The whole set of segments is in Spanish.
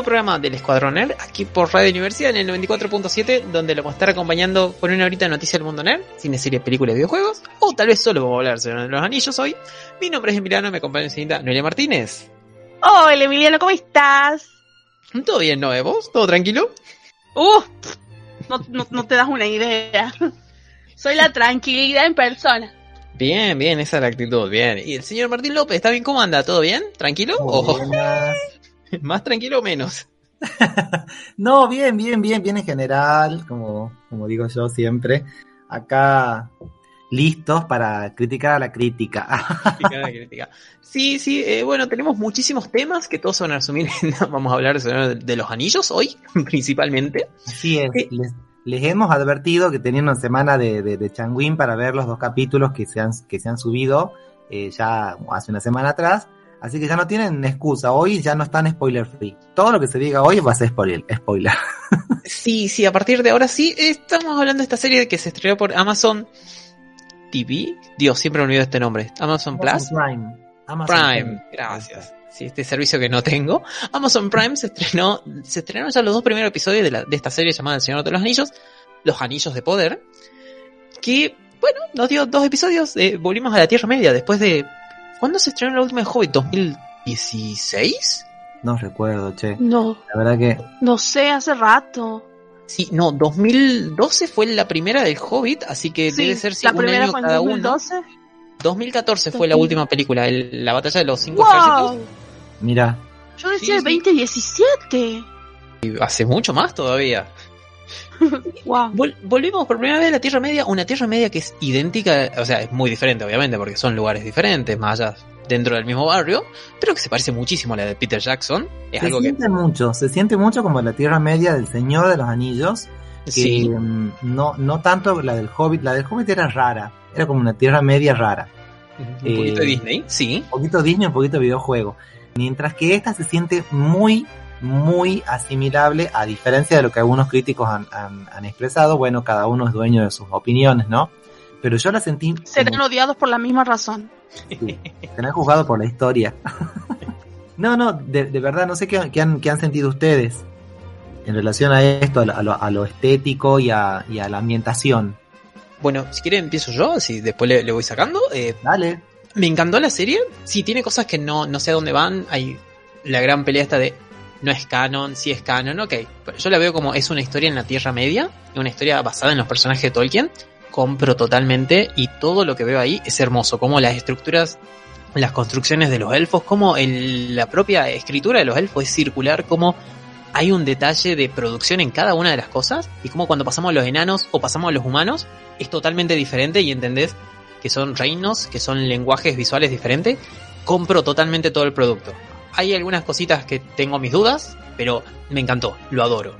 Nuevo programa del Escuadrón Nerd, aquí por Radio Universidad en el 94.7, donde lo vamos a estar acompañando con una horita de noticias del mundo nerd, cine, series, películas y videojuegos, o tal vez solo vamos a hablar sobre los anillos hoy. Mi nombre es Emiliano, me acompaña la señorita Noelia Martínez. Hola Emiliano, ¿cómo estás? ¿Todo bien, no, vos? ¿Todo tranquilo? Uh, no, no, no te das una idea. Soy la tranquilidad en persona. Bien, bien, esa es la actitud, bien. ¿Y el señor Martín López, está bien? ¿Cómo anda? ¿Todo bien? ¿Tranquilo? ¿O más tranquilo o menos? no, bien, bien, bien, bien en general, como, como digo yo siempre. Acá listos para criticar a la crítica. Criticar a la crítica. Sí, sí, eh, bueno, tenemos muchísimos temas que todos van a resumir. Vamos a hablar de, de los anillos hoy, principalmente. Así es, eh, les, les, hemos advertido que tenían una semana de, de, de Changuín para ver los dos capítulos que se han, que se han subido eh, ya hace una semana atrás. Así que ya no tienen excusa. Hoy ya no están spoiler free. Todo lo que se diga hoy va a ser spoiler. spoiler. sí, sí, a partir de ahora sí. Estamos hablando de esta serie que se estrenó por Amazon TV. Dios, siempre me olvido este nombre. Amazon, Plus. Prime. Amazon Prime. Prime. Gracias. Sí, este servicio que no tengo. Amazon Prime se estrenó, se estrenaron ya los dos primeros episodios de, la, de esta serie llamada El Señor de los Anillos. Los Anillos de Poder. Que, bueno, nos dio dos episodios. Eh, volvimos a la Tierra Media después de ¿Cuándo se estrenó la última de Hobbit? ¿2016? No recuerdo, che. No. La verdad que. No sé, hace rato. Sí, no, 2012 fue la primera del Hobbit, así que sí, debe ser la un primera año fue en cada 2012. uno. 2014 fue la última película, el, la batalla de los cinco wow. ejércitos. Mira. Yo decía sí, 2017. Y hace mucho más todavía. wow. Vol volvimos por primera vez a la Tierra Media, una Tierra Media que es idéntica, o sea, es muy diferente obviamente porque son lugares diferentes, más allá dentro del mismo barrio, pero que se parece muchísimo a la de Peter Jackson. Es se algo siente que... mucho, se siente mucho como la Tierra Media del Señor de los Anillos. Que, sí. um, no, no tanto la del Hobbit, la del Hobbit era rara, era como una Tierra Media rara. Un poquito eh, de Disney, sí. Un poquito Disney, un poquito videojuego. Mientras que esta se siente muy, muy asimilable, a diferencia de lo que algunos críticos han, han, han expresado. Bueno, cada uno es dueño de sus opiniones, ¿no? Pero yo la sentí. Serán como... odiados por la misma razón. Sí, serán juzgados por la historia. no, no, de, de, verdad, no sé qué, qué, han, qué, han, sentido ustedes en relación a esto, a lo, a estético y a, y a, la ambientación. Bueno, si quieren empiezo yo, si después le, le voy sacando. Eh, Dale. Me encantó la serie. Sí, tiene cosas que no, no sé a dónde van. Hay la gran pelea esta de no es canon, sí es canon, ok. Pero yo la veo como es una historia en la Tierra Media, una historia basada en los personajes de Tolkien. Compro totalmente y todo lo que veo ahí es hermoso, como las estructuras, las construcciones de los elfos, como el, la propia escritura de los elfos es circular, como hay un detalle de producción en cada una de las cosas y como cuando pasamos a los enanos o pasamos a los humanos es totalmente diferente y entendés que son reinos, que son lenguajes visuales diferentes. Compro totalmente todo el producto hay algunas cositas que tengo mis dudas, pero me encantó, lo adoro.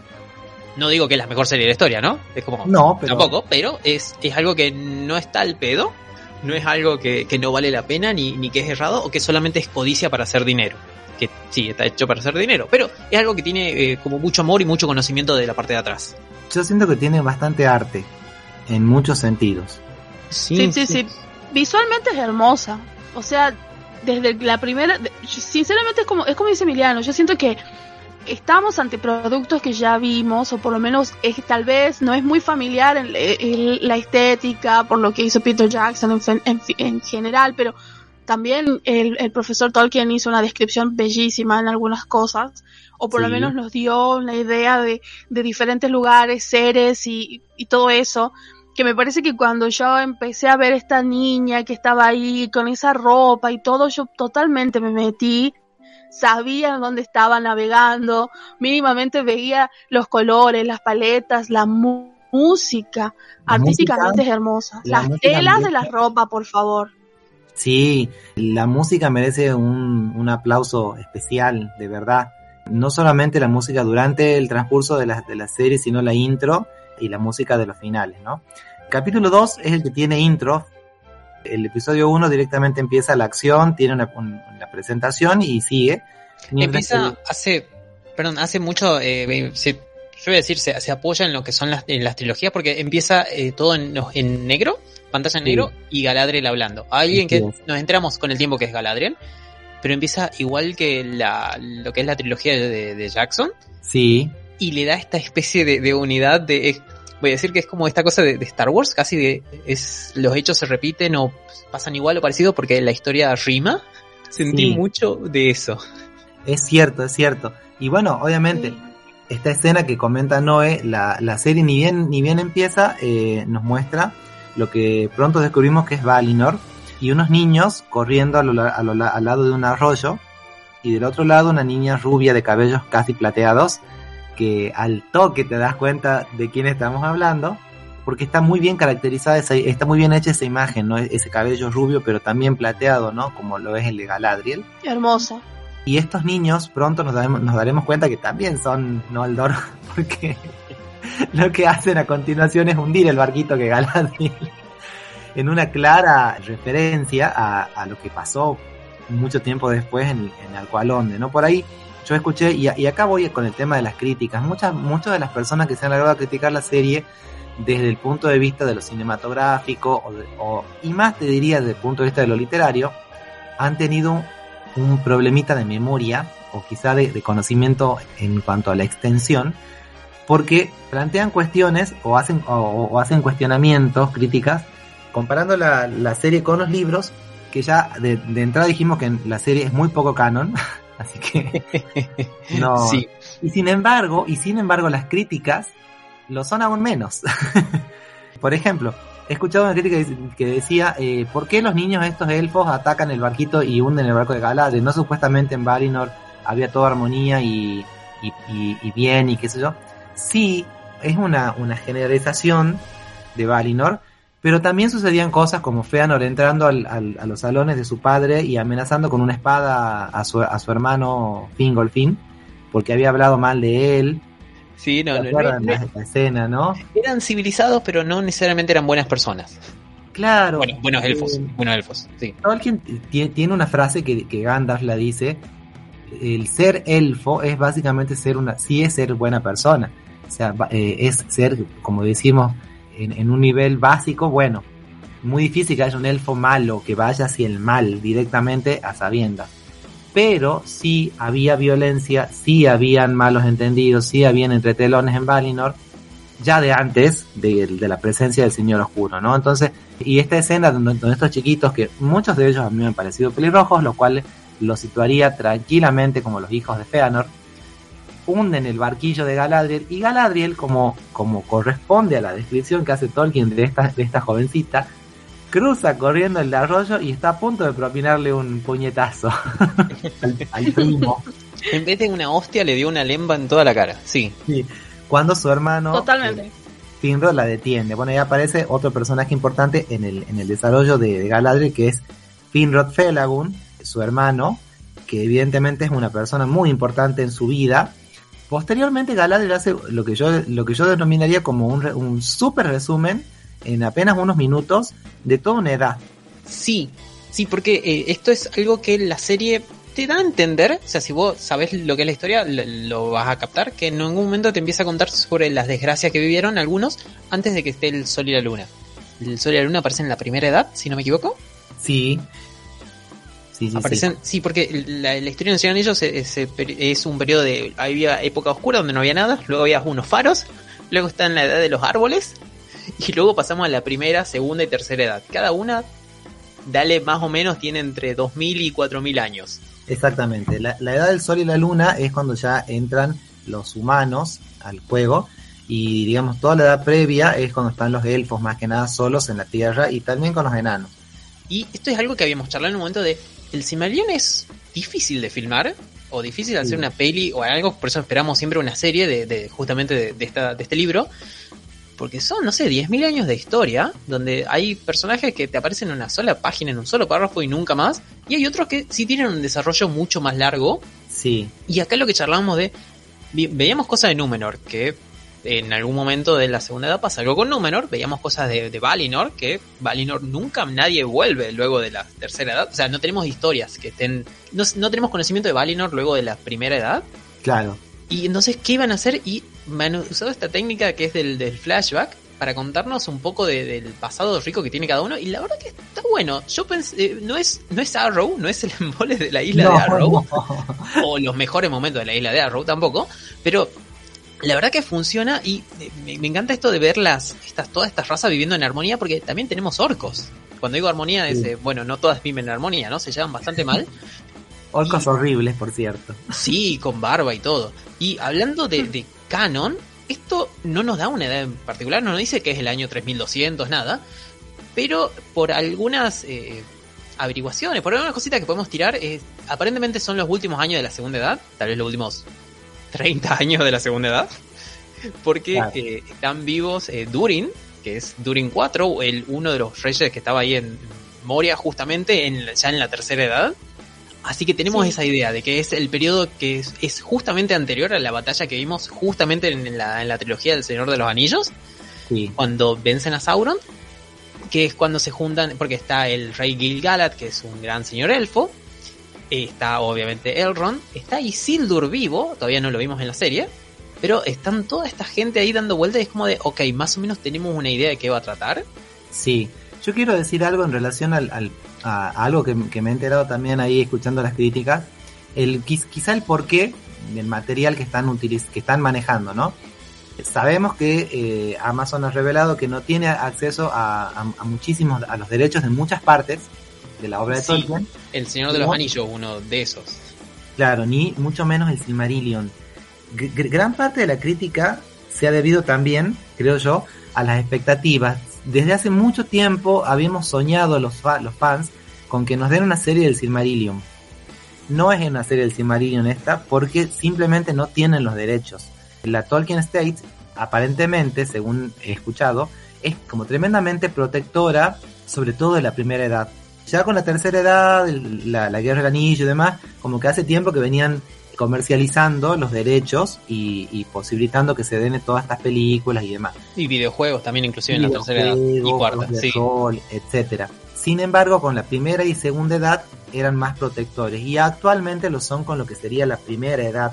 No digo que es la mejor serie de la historia, ¿no? Es como. No, pero. Tampoco, pero es, es algo que no está al pedo, no es algo que, que no vale la pena, ni, ni que es errado, o que solamente es codicia para hacer dinero. Que sí, está hecho para hacer dinero, pero es algo que tiene eh, como mucho amor y mucho conocimiento de la parte de atrás. Yo siento que tiene bastante arte, en muchos sentidos. Sí, sí, sí. sí. Visualmente es hermosa. O sea, desde la primera, sinceramente es como, es como dice Emiliano, yo siento que estamos ante productos que ya vimos, o por lo menos es, tal vez no es muy familiar en, en la estética, por lo que hizo Peter Jackson en, en, en general, pero también el, el, profesor Tolkien hizo una descripción bellísima en algunas cosas, o por sí. lo menos nos dio una idea de, de diferentes lugares, seres y, y todo eso que me parece que cuando yo empecé a ver esta niña que estaba ahí con esa ropa y todo, yo totalmente me metí, sabía dónde estaba navegando, mínimamente veía los colores, las paletas, la mu música, la artísticamente música, es hermosa. Las telas de la ropa, por favor. Sí, la música merece un, un, aplauso especial, de verdad. No solamente la música durante el transcurso de la, de la serie, sino la intro y la música de los finales, ¿no? Capítulo 2 es el que tiene intro. El episodio 1 directamente empieza la acción, tiene una, una presentación y sigue. Empieza, hace, perdón, hace mucho, eh, se, yo voy a decir, se, se, apoya en lo que son las, en las trilogías porque empieza eh, todo en, en, negro, pantalla en negro y Galadriel hablando. Alguien que nos enteramos con el tiempo que es Galadriel, pero empieza igual que la, lo que es la trilogía de, de Jackson. Sí. Y le da esta especie de, de unidad de, voy a decir que es como esta cosa de, de, Star Wars, casi de es los hechos se repiten o pasan igual o parecido porque la historia rima. Sentí Sí. mucho de eso. Es cierto, es cierto. Y bueno, obviamente, esta escena que comenta Noé, la, la serie ni bien, ni bien empieza, eh, nos muestra lo que pronto descubrimos que es Valinor y unos niños corriendo a lo a lo al lado de un arroyo y del otro lado una niña rubia de cabellos casi plateados que al toque te das cuenta de quién estamos hablando porque está muy bien caracterizada, esa, está muy bien hecha esa imagen, ¿no? Ese cabello rubio pero también plateado, ¿no? Como lo es el de Galadriel. Hermosa. Y estos niños pronto nos daremos, nos daremos cuenta que también son Noldor, porque lo que hacen a continuación es hundir el barquito que Galadriel, en una clara referencia a, a lo que pasó mucho tiempo después en, en Alcoalonde, ¿no? Por ahí yo escuché, y, y acá voy con el tema de las críticas, muchas, muchas de las personas que se han largado a criticar la serie desde el punto de vista de lo cinematográfico, o y más te diría desde el punto de vista de lo literario, han tenido un problemita de memoria o quizá de, de conocimiento en cuanto a la extensión, porque plantean cuestiones o hacen, o hacen cuestionamientos, críticas, comparando la, la serie con los libros, que ya de, de entrada dijimos que la serie es muy poco canon, así que no. Sí. Y sin embargo, y sin embargo las críticas lo son aún menos. Por ejemplo, he escuchado una crítica que decía, eh, ¿por qué los niños estos elfos atacan el barquito y hunden el barco de Galadriel? No supuestamente en Valinor había toda armonía y, y, y- y bien y qué sé yo. Sí, es una, una generalización de Valinor, pero también sucedían cosas como Feanor entrando al- al- a los salones de su padre y amenazando con una espada a su, a su hermano Fingolfin, porque había hablado mal de él. Sí, no, ¿Se no, la, escena, no? eran civilizados, pero no necesariamente eran buenas personas. Claro. Bueno, buenos elfos, Eh, buenos elfos, sí. Tolkien ti- tiene una frase que, que Gandalf la dice, el ser elfo es básicamente ser una, sí es ser buena persona, o sea, eh, es ser, como decimos, en, un nivel básico, bueno, muy difícil que haya un elfo malo que vaya hacia el mal directamente a sabiendas, pero sí había violencia, sí habían malos entendidos, sí habían entretelones en Valinor, ya de antes de, de la presencia del Señor Oscuro, ¿no? Entonces, y esta escena donde, donde estos chiquitos, que muchos de ellos a mí me han parecido pelirrojos, lo cual los situaría tranquilamente como los hijos de Feanor, hunden el barquillo de Galadriel y Galadriel, como, como corresponde a la descripción que hace Tolkien de esta, de esta jovencita, cruza corriendo el arroyo y está a punto de propinarle un puñetazo al, al primo. En vez de una hostia, le dio una lemba en toda la cara, sí. Cuando su hermano Totalmente. eh, Finrod la detiene. Bueno, ahí aparece otro personaje importante en el, en el desarrollo de, de Galadriel, que es Finrod Felagund, su hermano, que evidentemente es una persona muy importante en su vida. Posteriormente Galadriel hace lo que yo, lo que yo denominaría como un, un super resumen en apenas unos minutos de toda una edad. Sí, sí, porque eh, esto es algo que la serie te da a entender, o sea, si vos sabés lo que es la historia, lo, lo vas a captar, que en ningún momento te empieza a contar sobre las desgracias que vivieron algunos antes de que esté el sol y la luna. El sol y la luna aparecen en la primera edad, si no me equivoco. Sí. Sí. Aparecen, sí, porque la, la historia de los ellos es, es, es un periodo de. Había época oscura donde no había nada, luego había unos faros, luego está en la edad de los árboles, y luego pasamos a la primera, segunda y tercera edad. Cada una, dale más o menos, tiene entre 2000 y 4000 años. Exactamente. La, la edad del sol y la luna es cuando ya entran los humanos al juego. Y digamos, toda la edad previa es cuando están los elfos más que nada solos en la tierra y también con los enanos. Y esto es algo que habíamos charlado en un momento de. El Silmarillion es difícil de filmar, o difícil de hacer una peli o algo, por eso esperamos siempre una serie de, de justamente de, de esta, de este libro. Porque son, no sé, 10.000 años de historia, donde hay personajes que te aparecen en una sola página, en un solo párrafo y nunca más. Y hay otros que sí tienen un desarrollo mucho más largo. Sí, Y acá lo que charlábamos de. Veíamos cosas de Númenor, que en algún momento de la segunda edad pasa algo con Númenor, veíamos cosas de, de Valinor, que Valinor nunca nadie vuelve luego de la tercera edad, o sea, no tenemos historias que estén, no, no tenemos conocimiento de Valinor luego de la primera edad. Claro. Y entonces, ¿qué iban a hacer? Y me han usado esta técnica que es del, del flashback para contarnos un poco de- del pasado rico que tiene cada uno. Y la verdad que está bueno. Yo pensé, eh, no es, no es Arrow, no es el embole de la isla No, de Arrow no. o los mejores momentos de la isla de Arrow tampoco, pero la verdad que funciona y eh, me, me encanta esto de ver las, estas, todas estas razas viviendo en armonía porque también tenemos orcos. Cuando digo armonía es, Sí. eh, bueno, no todas viven en armonía, ¿no? Se llevan bastante mal. Orcos horribles, por cierto. Sí, con barba y todo. Y hablando de, de canon, esto no nos da una edad en particular, no nos dice que es el año 3200, nada. Pero por algunas eh, averiguaciones, por algunas cositas que podemos tirar, eh, aparentemente son los últimos años de la segunda edad, tal vez los últimos 30 años de la segunda edad. Porque Claro. eh, están vivos eh, Durin, que es Durin 4, el, uno de los reyes que estaba ahí en Moria justamente en, la- ya en la tercera edad. Así que tenemos Sí. esa idea de que es el periodo que es, es justamente anterior a la batalla que vimos justamente en la, en la trilogía del Señor de los Anillos, Sí. cuando vencen a Sauron, que es cuando se juntan, porque está el rey Gil-galad, que es un gran señor elfo, está obviamente Elrond, está Isildur vivo, todavía no lo vimos en la serie, pero están toda esta gente ahí dando vueltas y es como de, ok, más o menos tenemos una idea de qué va a tratar. Sí, yo quiero decir algo en relación al, a, algo que, que me he enterado también ahí escuchando las críticas. El, quiz- quizá el porqué del material que están, utiliz que están manejando, ¿no? Sabemos que eh, Amazon ha revelado que no tiene acceso a- a muchísimos, a los derechos de muchas partes de la obra de Sí. Tolkien. El Señor de los No. Anillos, uno de esos. Claro, ni mucho menos el Silmarillion. G- gran parte de la crítica se ha debido también, creo yo, a las expectativas. Desde hace mucho tiempo habíamos soñado los, fa- los fans con que nos den una serie del Silmarillion. No es una serie del Silmarillion esta porque simplemente no tienen los derechos. La Tolkien State, aparentemente, según he escuchado, es como tremendamente protectora, sobre todo de la primera edad. Ya con la tercera edad, el- la, la guerra del anillo y demás, como que hace tiempo que venían comercializando los derechos y, y posibilitando que se den todas estas películas y demás. Y videojuegos también, inclusive en la tercera edad y cuarta. Sí. rol, etcétera. Sin embargo, con la primera y segunda edad eran más protectores y actualmente lo son con lo que sería la primera edad.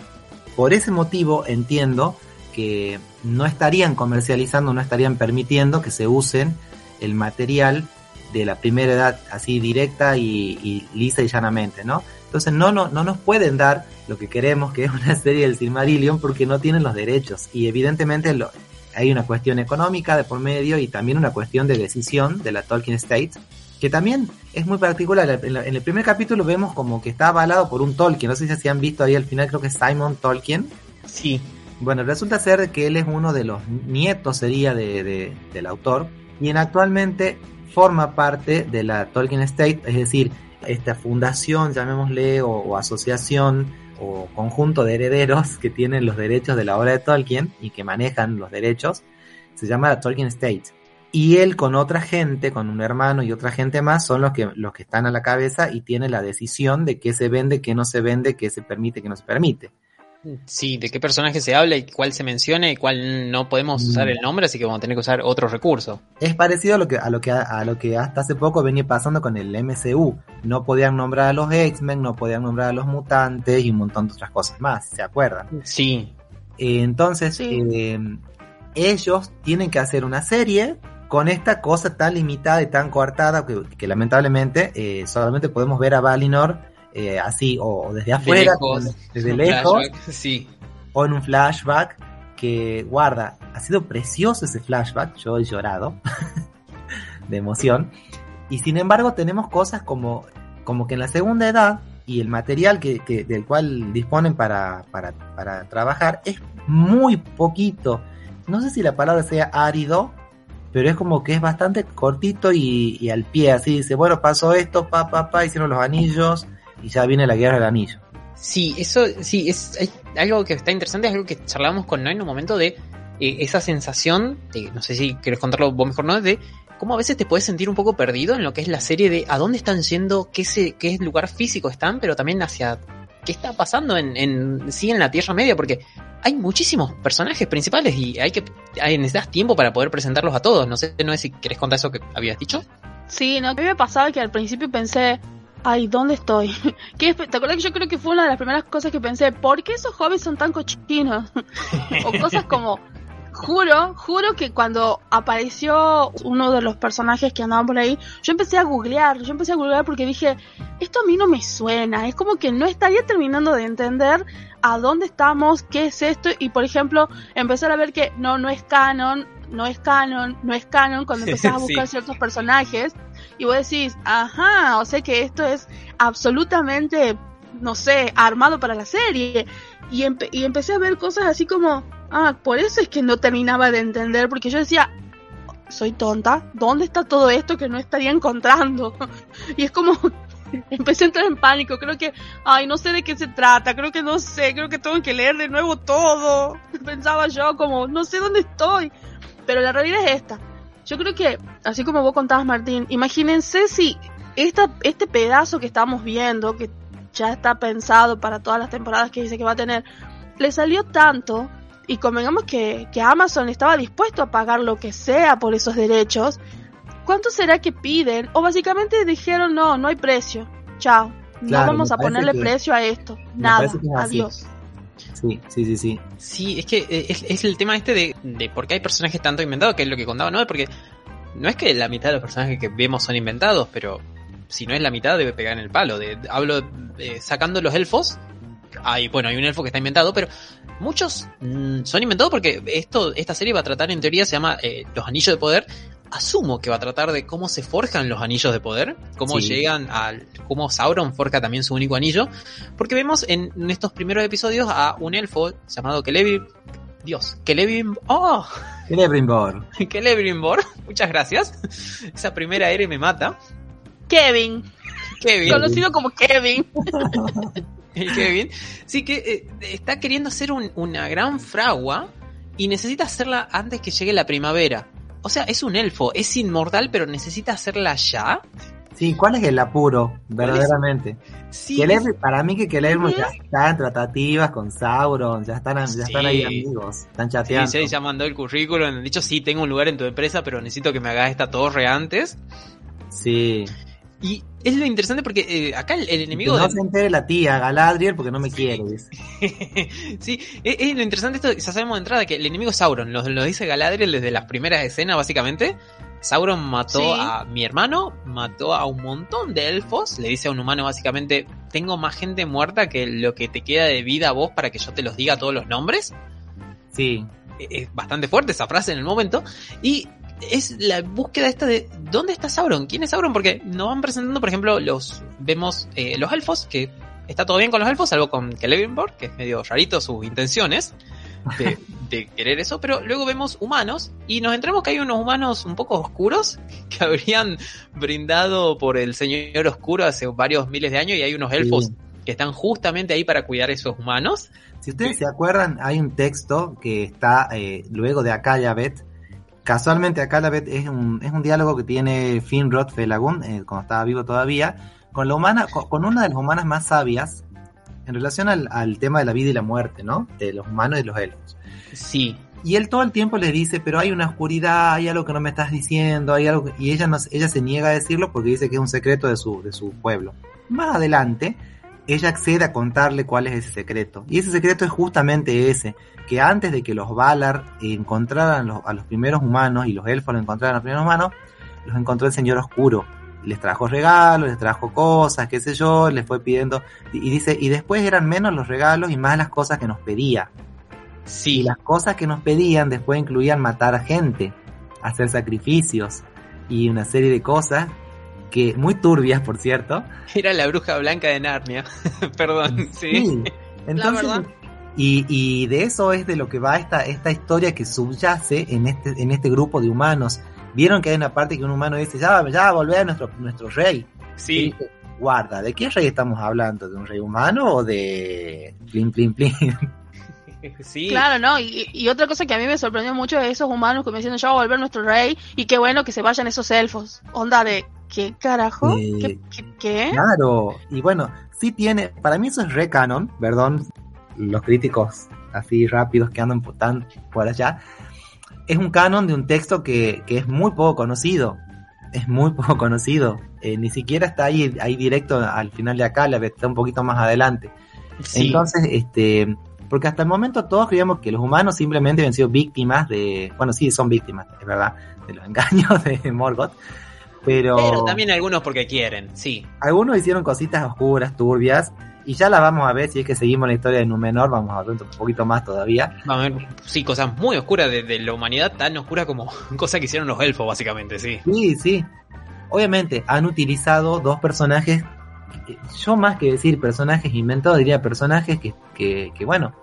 Por ese motivo entiendo que no estarían comercializando, no estarían permitiendo que se usen el material de la primera edad así directa y, y lisa y llanamente, ¿no? Entonces no, no, no nos pueden dar lo que queremos, que es una serie del Silmarillion, porque no tienen los derechos. Y evidentemente lo, hay una cuestión económica de por medio y también una cuestión de decisión de la Tolkien State, que también es muy particular. En, la- en el primer capítulo vemos como que está avalado por un Tolkien. No sé si han visto ahí al final, creo que es Simon Tolkien. Sí. Bueno, resulta ser que él es uno de los nietos, sería de, de- del autor, y en actualmente forma parte de la Tolkien State, es decir, esta fundación, llamémosle, o, asociación o conjunto de herederos que tienen los derechos de la obra de Tolkien y que manejan los derechos, se llama la Tolkien State. Y él con otra gente, con un hermano y otra gente más, son los que, los que están a la cabeza y tienen la decisión de qué se vende, qué no se vende, qué se permite, qué no se permite. Sí, de qué personaje se habla y cuál se menciona y cuál no podemos Mm. usar el nombre, así que vamos a tener que usar otro recurso. Es parecido a lo que a lo que a lo que hasta hace poco venía pasando con el MCU. No podían nombrar a los X-Men, no podían nombrar a los mutantes y un montón de otras cosas más, ¿se acuerdan? Sí, Eh, entonces, Sí. eh, ellos tienen que hacer una serie con esta cosa tan limitada y tan coartada que, que lamentablemente eh, solamente podemos ver a Valinor eh, así o, desde afuera, lejos, desde lejos, flashback, sí. o en un flashback que guarda, ha sido precioso ese flashback, yo he llorado de emoción, y sin embargo tenemos cosas como, como que en la segunda edad y el material que, que- del cual disponen para, para, para trabajar es muy poquito, no sé si la palabra sea árido, pero es como que es bastante cortito y, y al pie, así dice, bueno, pasó esto, pa, pa, pa, hicieron los anillos y ya viene la guerra del anillo. Sí, eso sí, es algo que está interesante, es algo que charlábamos con Noé en un momento de eh, esa sensación, de, no sé si quieres contarlo vos mejor, ¿no? De cómo a veces te puedes sentir un poco perdido en lo que es la serie de a dónde están yendo, qué, se, qué lugar físico están, pero también hacia qué está pasando en, en sí en la Tierra Media, porque hay muchísimos personajes principales y hay que hay, necesitas tiempo para poder presentarlos a todos. No sé, no sé si querés contar eso que habías dicho. Sí, no, a mí me pasaba que al principio pensé, ay, ¿dónde estoy? ¿Qué, ¿Te acuerdas que yo creo que fue una de las primeras cosas que pensé, ¿por qué esos jóvenes son tan cochinos? o cosas como, juro, juro que cuando apareció uno de los personajes que andaban por ahí, yo empecé a googlear, yo empecé a googlear porque dije, esto a mí no me suena, es como que no estaría terminando de entender a dónde estamos, qué es esto, y por ejemplo, empezar a ver que no, no es canon, no es canon, no es canon, cuando empezás a buscar Sí. ciertos personajes, y vos decís, ajá, o sea que esto es absolutamente, no sé, armado para la serie. Y, empe- y empecé a ver cosas así como, ah, por eso es que no terminaba de entender, porque yo decía, soy tonta, ¿dónde está todo esto que no estaría encontrando? y es como, empecé a entrar en pánico, creo que, ay, no sé de qué se trata, creo que no sé, creo que tengo que leer de nuevo todo. Pensaba yo como, no sé dónde estoy. Pero la realidad es esta. Yo creo que, así como vos contabas, Martín, imagínense si esta, este pedazo que estamos viendo, que ya está pensado para todas las temporadas que dice que va a tener, le salió tanto y convengamos que, que Amazon estaba dispuesto a pagar lo que sea por esos derechos, ¿cuánto será que piden? O básicamente dijeron, no, no hay precio, chao, no Claro, vamos a ponerle precio a esto, nada, es adiós. Sí, sí, sí, sí. Sí, es que eh, es, el tema este de, de por qué hay personajes tanto inventados, que es lo que contaba, ¿no? Porque no es que la mitad de los personajes que vemos son inventados, pero si no es la mitad debe pegar en el palo. De, hablo eh, sacando los elfos, hay, bueno, hay un elfo que está inventado, pero muchos mm, son inventados porque esto, esta serie va a tratar, en teoría, se llama eh, Los Anillos de Poder. Asumo que va a tratar de cómo se forjan los anillos de poder, cómo Sí. llegan al, cómo Sauron forja también su único anillo, porque vemos en, en estos primeros episodios a un elfo llamado Celebi, Dios, Celebi, oh, Celebrimbor. Celebrimbor, muchas gracias. Esa primera R me mata. Kevin, Kevin, conocido como Kevin. el Kevin, sí que eh, está queriendo hacer un- una gran fragua y necesita hacerla antes que llegue la primavera. O sea, es un elfo, es inmortal, pero necesita hacerla ya. Sí, ¿cuál es el apuro, verdaderamente? Sí, para mí que Celebrimbor Ujú. ya está en tratativas con Sauron, ya están, ya están ahí amigos, están Sí, chateando. sí, ya mandó el currículum, han dicho sí, tengo un lugar en tu empresa, pero necesito que me hagas esta torre antes. Sí. Y es lo interesante porque eh, acá el, el Que enemigo no de- se entere la tía Galadriel porque no me quiere. dice. sí, es, es lo interesante esto, ya sabemos de entrada que el enemigo es Sauron, lo, lo dice Galadriel desde las primeras escenas básicamente. Sauron mató Sí. a mi hermano, mató a un montón de elfos, le dice a un humano básicamente, tengo más gente muerta que lo que te queda de vida a vos para que yo te los diga todos los nombres. Sí. Eh, Es bastante fuerte esa frase en el momento. Y es la búsqueda esta de ¿dónde está Sauron? ¿Quién es Sauron? Porque nos van presentando, por ejemplo, los vemos eh, los elfos, que está todo bien con los elfos, salvo con Celebrimbor, que es medio rarito sus intenciones de, de querer eso, pero luego vemos humanos y nos enteramos que hay unos humanos un poco oscuros que habrían brindado por el Señor Oscuro hace varios miles de años y hay unos elfos Sí. que están justamente ahí para cuidar esos humanos. Si ustedes se acuerdan, hay un texto que está eh, luego de Akayabet. Casualmente Akayabet es un, es un diálogo que tiene Finrod Felagund, eh, cuando estaba vivo todavía, con la humana, con, con una de las humanas más sabias en relación al, al tema de la vida y la muerte, ¿no? De los humanos y de los elfos. Sí, Y él todo el tiempo le dice, pero hay una oscuridad, hay algo que no me estás diciendo, hay algo que-". y ella no, ella se niega a decirlo porque dice que es un secreto de su, de su pueblo. Más adelante, ella accede a contarle cuál es ese secreto. Y ese secreto es justamente ese, que antes de que los Valar encontraran los- a los primeros humanos y los elfos lo encontraran a los primeros humanos, los encontró el Señor Oscuro. Les trajo regalos, les trajo cosas, qué sé yo, les fue pidiendo, y y dice, y después eran menos los regalos y más las cosas que nos pedía. Y sí. las cosas que nos pedían después incluían matar a gente, hacer sacrificios y una serie de cosas que muy turbias, por cierto. Era la bruja blanca de Narnia. Perdón, sí. Entonces, verdad. y, y de eso es de lo que va esta, esta historia que subyace en este, en este grupo de humanos. Vieron que hay una parte que un humano dice, ya, ya volver a nuestro, nuestro rey. Sí, dice, guarda, ¿de qué rey estamos hablando? ¿De un rey humano o de plin, plin, plin? Sí. Claro, ¿no? Y, y otra cosa que a mí me sorprendió mucho de esos humanos que me dicen, ya va a volver nuestro rey y qué bueno que se vayan esos elfos. Onda de, ¿Qué carajo? Eh, ¿Qué, qué, qué? Claro, y bueno, sí tiene, para mí eso es re canon, perdón, los críticos así rápidos que andan por, tan por allá, es un canon de un texto que, que es muy poco conocido, es muy poco conocido, eh, ni siquiera está ahí, ahí directo al final de acá, la está un poquito más adelante. Sí. Entonces, este, porque hasta el momento todos creíamos que los humanos simplemente habían sido víctimas de, bueno, sí, son víctimas, es verdad, de los engaños de Morgoth, pero, Pero también algunos porque quieren, sí. algunos hicieron cositas oscuras, turbias, y ya las vamos a ver si es que seguimos la historia de Númenor, vamos a ver un poquito más todavía. Vamos a ver, sí, cosas muy oscuras de, de la humanidad, tan oscuras como cosas que hicieron los elfos, básicamente, sí. Sí, sí. Obviamente han utilizado dos personajes, yo más que decir personajes inventados, diría personajes que, que, bueno,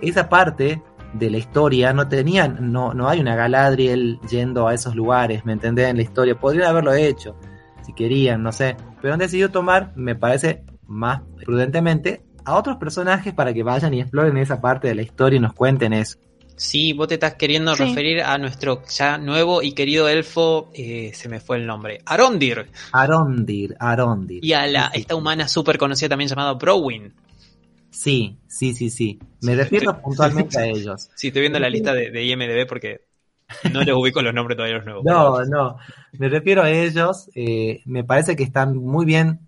esa parte de la historia no tenían, no, no hay una Galadriel yendo a esos lugares, ¿me entendés? En la historia, podrían haberlo hecho, si querían, no sé, pero han decidido tomar, me parece, más prudentemente, a otros personajes para que vayan y exploren esa parte de la historia y nos cuenten eso. Sí, vos te estás queriendo Sí. referir a nuestro ya nuevo y querido elfo, eh, se me fue el nombre, Arondir, Arondir, Arondir. y a la, Sí, sí. esta humana súper conocida también llamada Browin. Sí, sí, sí, sí. Me Sí. refiero puntualmente a ellos. Sí, estoy viendo la lista de, de IMDB porque no les ubico los nombres todavía los nuevos. No, no. Me refiero a ellos. eh, me parece que están muy bien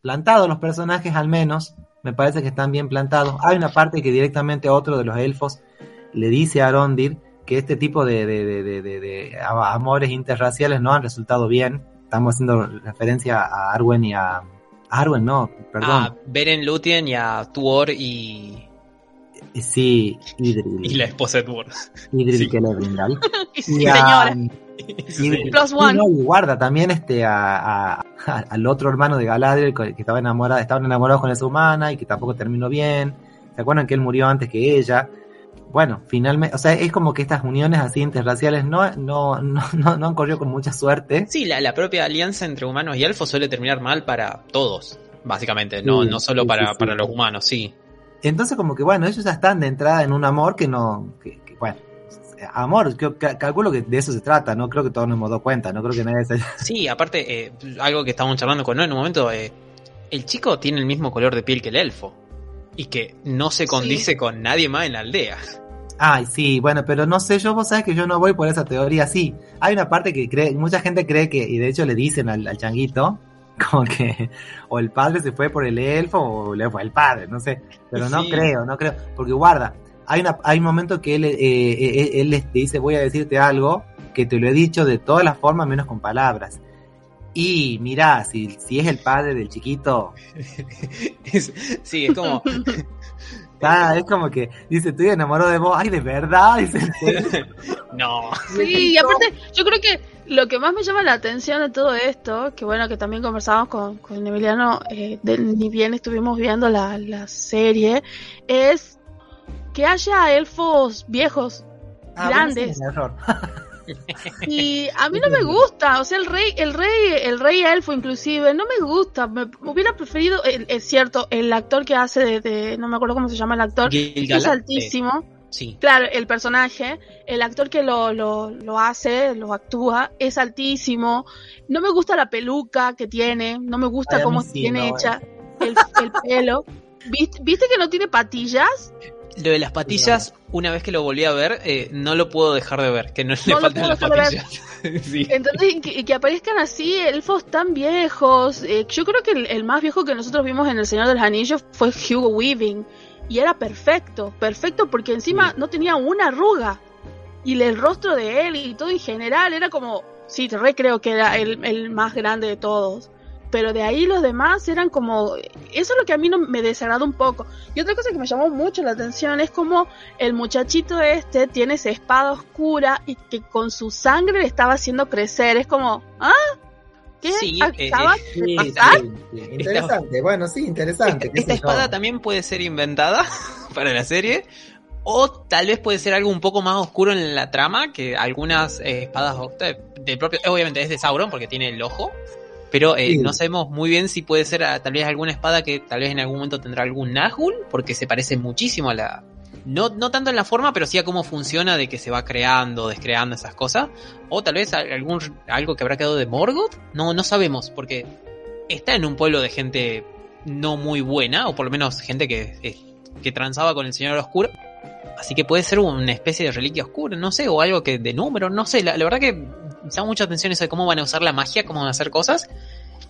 plantados los personajes, al menos. Me parece que están bien plantados. Hay una parte que directamente otro de los elfos le dice a Arondir que este tipo de, de- de- de- de- de a- amores interraciales no han resultado bien. Estamos haciendo referencia a Arwen y a... Arwen, no, perdón. A Beren Lúthien y a Tuor y, Sí, Idril. y la esposa de Tuor. Idril sí. Celebrimbor. Sí, Y a- señora. Sí. Plus Sí, one. no, y guarda también este a, a- a- al otro hermano de Galadriel que que estaba enamorado, estaban enamorados con esa humana y que tampoco terminó bien. ¿Se acuerdan que él murió antes que ella? Bueno, finalmente, o sea, es como que estas uniones así interraciales no, no, no, no, no han corrido con mucha suerte. Sí, la, la propia alianza entre humanos y elfos suele terminar mal para todos, básicamente, no, Sí, no solo sí, para, sí, sí. para los humanos, sí. Entonces como que bueno, ellos ya están de entrada en un amor que no, que, que, bueno, amor, calculo que de eso se trata, no creo que todos nos hemos dado cuenta, no creo que nadie se haya... Sí, aparte, eh, algo que estábamos charlando con él en un momento, eh, el chico tiene el mismo color de piel que el elfo. Y que no se condice con nadie más en la aldea. Ay, sí, bueno, pero no sé, yo vos sabes que yo no voy por esa teoría, sí. Hay una parte que cree, mucha gente cree que, y de hecho le dicen al, al changuito, como que o el padre se fue por el elfo o le fue el padre, no sé. Pero no Sí. creo, no creo, porque guarda, hay, una, hay un momento que él, eh, eh, él les dice, voy a decirte algo que te lo he dicho de todas las formas menos con palabras. Y mirá, si, si es el padre del chiquito, Es- sí, es como. ah, es como que dice, estoy enamorado de vos, ay, de verdad, no. Sí, y aparte, yo creo que lo que más me llama la atención de todo esto, que bueno, que también conversamos con, con Emiliano, eh, de- ni bien estuvimos viendo la, la serie, es que haya elfos viejos. Ah, Grandes. Y a mí no me gusta, o sea, el rey, el rey, el rey elfo inclusive, no me gusta. Me hubiera preferido, el- es cierto, el actor que hace de, de- no me acuerdo cómo se llama el actor, Gil-galad, es altísimo. eh, sí. Claro, el personaje, el actor que lo, lo, lo hace, lo actúa, es altísimo. No me gusta la peluca que tiene, no me gusta Ay, cómo sí, tiene no, hecha el, el pelo. ¿Viste, ¿Viste que no tiene patillas? Lo de las patillas, una vez que lo volví a ver, eh, no lo puedo dejar de ver. Que no, le lo faltan las patillas. sí. Entonces, que, que aparezcan así elfos tan viejos. eh, yo creo que el, el más viejo que nosotros vimos en El Señor de los Anillos fue Hugo Weaving. Y era perfecto, perfecto porque encima no tenía una arruga. Y el rostro de él y todo en general era como, sí, te re creo que era el, el más grande de todos. Pero de ahí los demás eran como, eso es lo que a mí no me desagrada un poco. Y otra cosa que me llamó mucho la atención es como el muchachito este tiene esa espada oscura y que con su sangre le estaba haciendo crecer. Es como, ¿ah? ¿Qué Sí, eh, acaba eh, de Sí, pasar? sí, sí. Interesante, bueno, sí, interesante. Esta espada también puede ser inventada para la serie. O tal vez puede ser algo un poco más oscuro en la trama que algunas eh, espadas de, de propio. Obviamente es de Sauron porque tiene el ojo. Pero eh, Sí. no sabemos muy bien si puede ser ah, tal vez alguna espada que tal vez en algún momento tendrá algún Nazgûl porque se parece muchísimo a la, No, no tanto en la forma, pero sí a cómo funciona de que se va creando, descreando esas cosas. O tal vez algún, algo que habrá quedado de Morgoth. No, no sabemos, porque está en un pueblo de gente no muy buena, o por lo menos gente que, que transaba con el Señor Oscuro. Así que puede ser una especie de reliquia oscura, no sé, o algo que de número, no sé. La, verdad que me llama mucha atención eso de cómo van a usar la magia, cómo van a hacer cosas.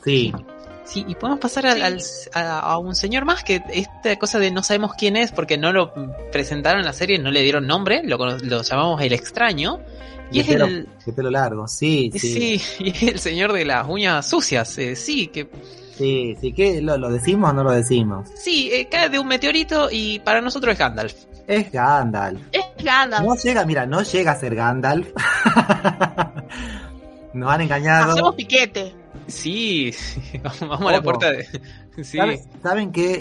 Sí. Sí, y podemos pasar al, a, un señor más que esta cosa de no sabemos quién es porque no lo presentaron en la serie, no le dieron nombre, lo, lo llamamos el extraño. Y es el. Pelo largo, sí, sí. Sí, y es el señor de las uñas sucias, eh, sí, que. Sí, sí, que lo, decimos o no lo decimos. Sí, eh, cae de un meteorito y para nosotros es Gandalf. Es Gandalf. Es Gandalf. No llega, mira, no llega a ser Gandalf. Nos han engañado. Hacemos piquete. Sí, vamos a la puerta de... Sí. ¿Saben, qué?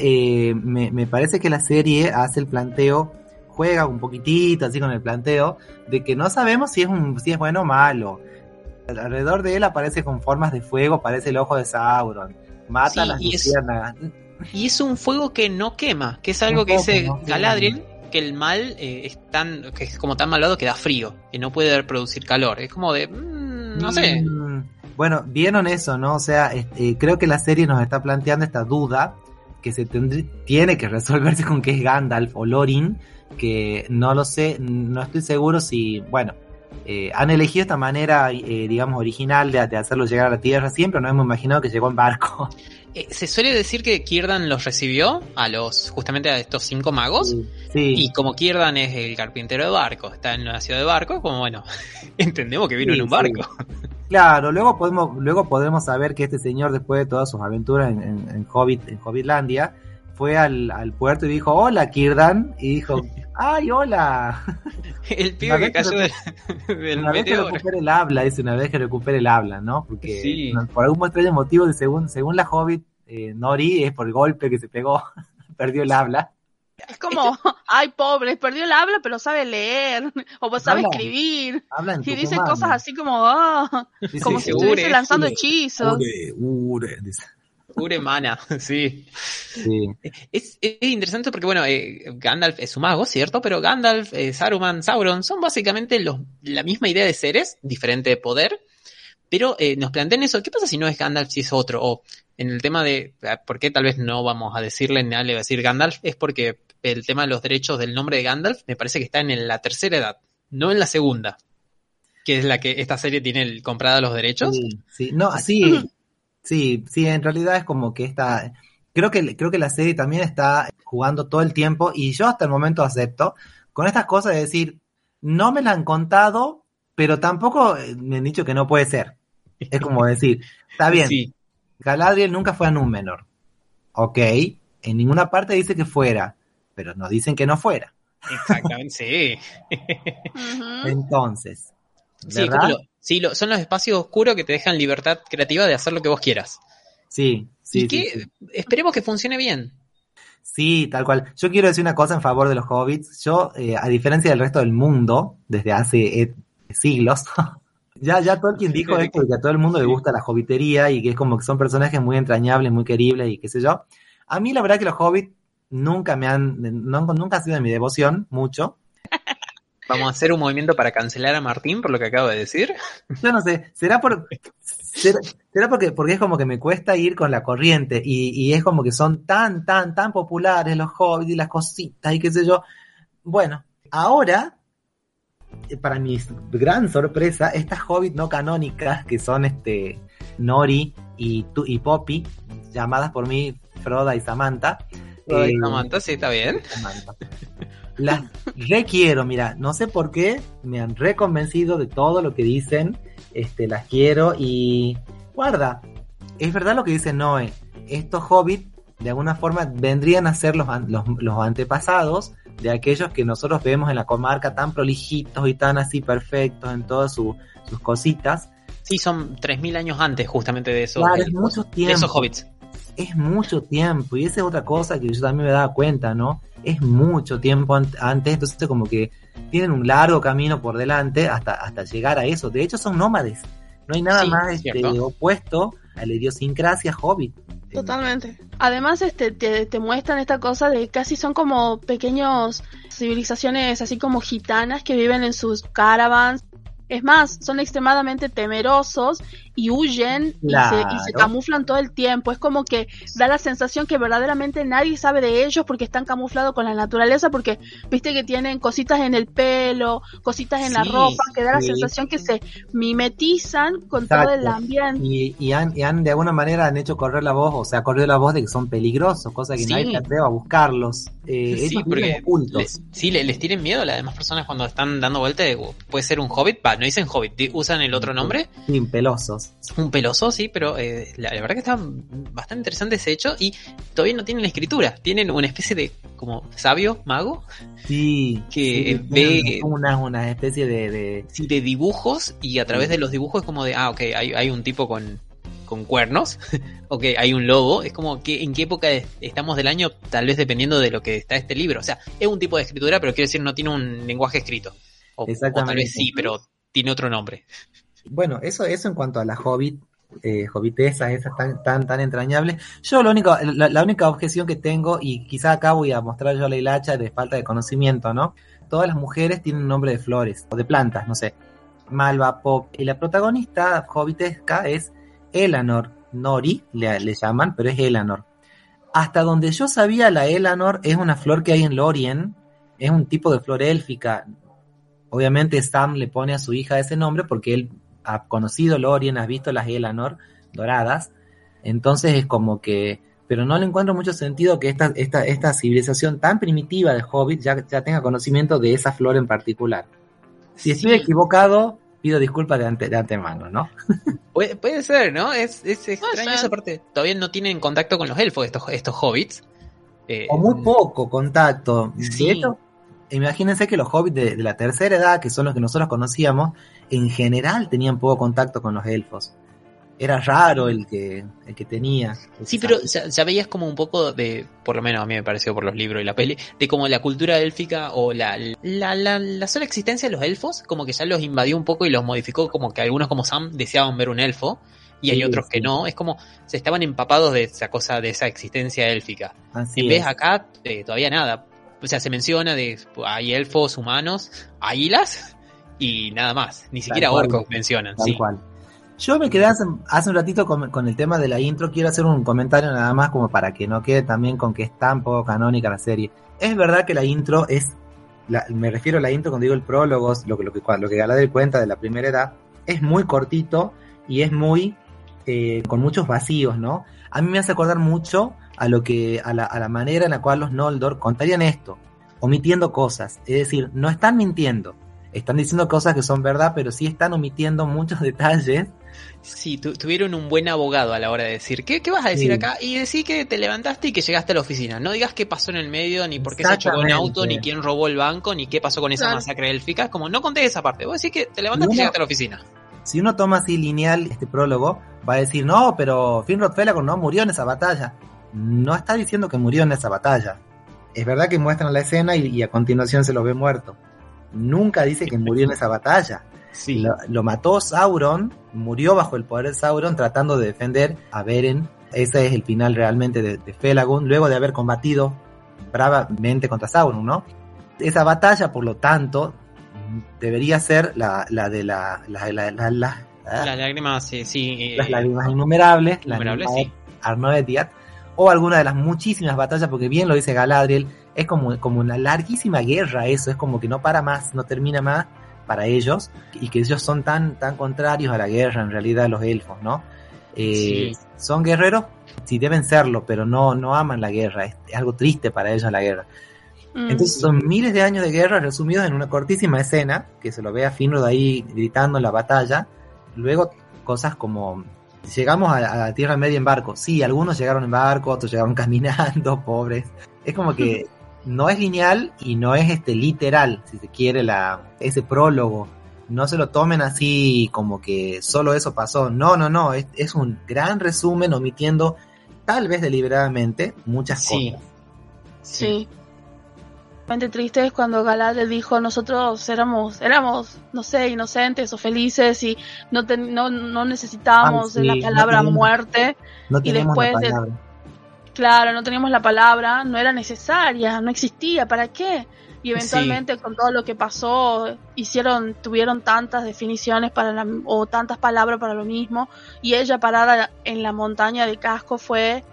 Eh, me, me parece que la serie hace el planteo, juega un poquitito así con el planteo, de que no sabemos si es, un, si es bueno o malo. Alrededor de él aparece con formas de fuego, parece el ojo de Sauron. Mata a las y y es un fuego que no quema, que es algo que dice Galadriel, que el mal eh, es tan, que es como tan malvado que da frío, que no puede producir calor. Es como de, mm, no sé. Mm, bueno, vieron eso, ¿no? O sea, este, creo que la serie nos está planteando esta duda que se tiene que resolverse con que es Gandalf o Lorin, que no lo sé, no estoy seguro si, bueno, eh, han elegido esta manera, eh, digamos, original de, de, hacerlo llegar a la Tierra siempre, no hemos imaginado que llegó en barco. Eh, se suele decir que Kierdan los recibió a los justamente a estos cinco magos. Y como Kierdan es el carpintero de barcos, está en la ciudad de barcos, como bueno, entendemos que vino en un barco. Claro, luego podemos, luego podemos saber que este señor, después de todas sus aventuras en, en, Hobbit, en Hobbitlandia, fue al, al, puerto y dijo, hola Kirdan, y dijo, ¡ay, hola! El pibe que cayó del, del Una vez que recupere el habla, dice, una vez que recupere el habla, ¿no? Porque por algún extraño motivo, según, según la Hobbit, eh, Nori es por el golpe que se pegó, perdió el habla. Es como, ay, pobre, perdió el habla, pero sabe leer, o sabe escribir. y dice cosas así como, ah, como si estuviese lanzando hechizos. Ure, ure, dice. Ure mana, sí. Es, interesante porque, bueno, eh, Gandalf es un mago, ¿cierto? Pero Gandalf, eh, Saruman, Sauron son básicamente los, la misma idea de seres, diferente poder. Pero eh, nos plantean eso, ¿qué pasa si no es Gandalf, si es otro? O en el tema de ah, por qué tal vez no vamos a decirle, nadie le va a decir Gandalf, es porque el tema de los derechos del nombre de Gandalf me parece que está en la tercera edad, no en la segunda, que es la que esta serie tiene comprada los derechos. Sí, sí, no, sí, sí, sí, en realidad es como que está, creo que, creo que la serie también está jugando todo el tiempo y yo hasta el momento acepto con estas cosas de decir, no me la han contado, pero tampoco me han dicho que no puede ser. Es como decir, está bien, sí. Galadriel nunca fue a Númenor. Ok, en ninguna parte dice que fuera, pero nos dicen que no fuera. Exactamente, sí. Entonces, Sí, son los espacios oscuros que te dejan libertad creativa de hacer lo que vos quieras. Sí, sí. Y que esperemos que funcione bien. Sí, tal cual. Yo quiero decir una cosa en favor de los hobbits. Yo, eh, a diferencia del resto del mundo, desde hace eh, siglos, Ya, ya Tolkien dijo esto de que a todo el mundo le gusta la hobbitería y que es como que son personajes muy entrañables, muy queribles y qué sé yo. A mí la verdad que los hobbits nunca me han, nunca ha sido de mi devoción, mucho. Vamos a hacer un movimiento para cancelar a Martín por lo que acabo de decir. Yo no sé, será por será, porque, porque es como que me cuesta ir con la corriente y, y es como que son tan, tan, tan populares los hobbits y las cositas y qué sé yo. Bueno, ahora eh, para mi gran sorpresa, estas hobbits no canónicas, que son este Nori y, y Poppy, llamadas por mí Froda y Samantha. Eh, Samantha, sí, está bien. Las requiero, mira, no sé por qué, me han reconvencido de todo lo que dicen, este, las quiero y guarda, es verdad lo que dice Noé, estos hobbits de alguna forma vendrían a ser los, los antepasados de aquellos que nosotros vemos en la comarca tan prolijitos y tan así perfectos en todas sus cositas. Sí, son 3.000 años antes justamente de eso. Claro, es mucho tiempo. De esos hobbits. Es mucho tiempo y esa es otra cosa que yo también me daba cuenta, ¿no? Es mucho tiempo antes, entonces como que tienen un largo camino por delante hasta, hasta llegar a eso. De hecho son nómades. No hay nada más este, opuesto a la idiosincrasia hobbit. Totalmente. Además, este, te, te muestran esta cosa de casi son como pequeños civilizaciones así como gitanas que viven en sus caravans es más, son extremadamente temerosos y huyen y, se, camuflan todo el tiempo. Es como que da la sensación que verdaderamente nadie sabe de ellos porque están camuflados con la naturaleza, porque viste que tienen cositas en el pelo, cositas en la ropa, que da la sensación que se mimetizan con todo el ambiente. Y, han, de alguna manera han hecho correr la voz, o sea, correr la voz de que son peligrosos, cosa que nadie se atreve a buscarlos. Eh, sí, porque Les, sí, les, tienen miedo a las demás personas cuando están dando vuelta puede ser un hobbit, no dicen hobbit, usan el otro nombre. Sí, pelosos. Un peloso, sí, pero eh, la, verdad que está bastante interesante ese hecho y todavía no tienen escritura, tienen una especie de como sabio, mago. Sí, que ve una, una especie de, de... Sí, de dibujos y a través de los dibujos es como de, ah, ok, hay, hay un tipo con con cuernos, ok, hay un lobo, es como que en qué época estamos del año, tal vez dependiendo de lo que está este libro. O sea, es un tipo de escritura, pero quiero decir, no tiene un lenguaje escrito. O, tal vez sí, pero tiene otro nombre. Bueno, eso, eso en cuanto a la hobbit, eh, hobbitesas, esas tan, tan, tan entrañables. Yo lo único, la, única objeción que tengo, y quizá acá voy a mostrar yo la hilacha de falta de conocimiento, ¿no? Todas las mujeres tienen nombre de flores, o de plantas, no sé. Malva, Pop, y la protagonista hobbitesca es Elanor, Nori, le, llaman, pero es Elanor. Hasta donde yo sabía, la Elanor es una flor que hay en Lorien, es un tipo de flor élfica. Obviamente Sam le pone a su hija ese nombre porque él ha conocido Lorien, ha visto las Elanor doradas, entonces es como que, pero no le encuentro mucho sentido que esta, esta, esta civilización tan primitiva de Hobbit ya, ya tenga conocimiento de esa flor en particular. Si estoy equivocado, pido disculpas de, ante, de antemano, ¿no? puede, ser, ¿no? Es, es extraño esa parte. Todavía no tienen contacto con los elfos estos, estos hobbits. Eh, o muy poco contacto. Sí. imagínense que los hobbits de, la tercera edad, que son los que nosotros conocíamos, en general tenían poco contacto con los elfos era raro el que, el que tenía. Sí, pero ya, veías como un poco de, por lo menos a mí me pareció por los libros y la peli, de como la cultura élfica o la, la, la, sola existencia de los elfos, como que ya los invadió un poco y los modificó, como que algunos como Sam deseaban ver un elfo. Y hay otros que no, es como se estaban empapados de esa cosa, de esa existencia élfica. Así en vez acá, eh, todavía nada. O sea, se menciona de hay elfos, humanos, águilas y nada más. Ni siquiera orcos mencionan. sí. Yo me quedé hace, un ratito con, el tema de la intro. Quiero hacer un comentario nada más como para que no quede también con que es tan poco canónica la serie. Es verdad que la intro es, me refiero a la intro cuando digo el prólogo, lo, lo, que, lo que Galadriel cuenta de la primera edad, es muy cortito y es muy, eh, con muchos vacíos, ¿no? A mí me hace acordar mucho a lo que, a la, a la manera en la cual los Noldor contarían esto, omitiendo cosas. Es decir, no están mintiendo, están diciendo cosas que son verdad, pero sí están omitiendo muchos detalles Sí, tuvieron un buen abogado a la hora de decir, ¿qué, qué vas a decir acá? Y decir que te levantaste y que llegaste a la oficina. No digas qué pasó en el medio, ni por qué se chocó un auto, ni quién robó el banco, ni qué pasó con esa masacre élfica. Como no conté esa parte. Vos decís que te levantaste y llegaste a la oficina. Si uno toma así lineal este prólogo, va a decir, no, pero Finrod Felagor no murió en esa batalla. No está diciendo que murió en esa batalla. Es verdad que muestran la escena y, y a continuación se lo ve muerto. Nunca dice que murió en esa batalla Sí. Lo, mató Sauron, murió bajo el poder de Sauron tratando de defender a Beren. Ese es el final realmente de, de Felagund, luego de haber combatido bravamente contra Sauron, ¿no? Esa batalla, por lo tanto, debería ser la, la de la, la, la, la, las lágrimas, sí, sí. Las lágrimas innumerables, innumerables sí. Arnoediat, o alguna de las muchísimas batallas, porque bien lo dice Galadriel, es como, como una larguísima guerra eso, es como que no para más, no termina más, para ellos y que ellos son tan, tan contrarios a la guerra, en realidad los elfos, ¿no? Eh, son guerreros, sí deben serlo, pero no, no aman la guerra, es, algo triste para ellos la guerra. Mm. Entonces son miles de años de guerra resumidos en una cortísima escena, que se lo ve a Finrod ahí gritando en la batalla, luego cosas como llegamos a, a, la Tierra Media en barco, sí, algunos llegaron en barco, otros llegaron caminando, pobres, es como que no es lineal y no es este literal, si se quiere, la, ese prólogo. No se lo tomen así como que solo eso pasó. No, no, no. Es, un gran resumen omitiendo, tal vez deliberadamente, muchas cosas. Sí. realmente triste es cuando Galad le dijo nosotros éramos éramos no sé inocentes o felices y no no, no necesitábamos Ah, sí, la no palabra muerte No Y después la de- palabra. Claro no teníamos la palabra no era necesaria no existía para qué y eventualmente con todo lo que pasó hicieron tuvieron tantas definiciones para la, o tantas palabras para lo mismo y ella parada en la montaña de casco fue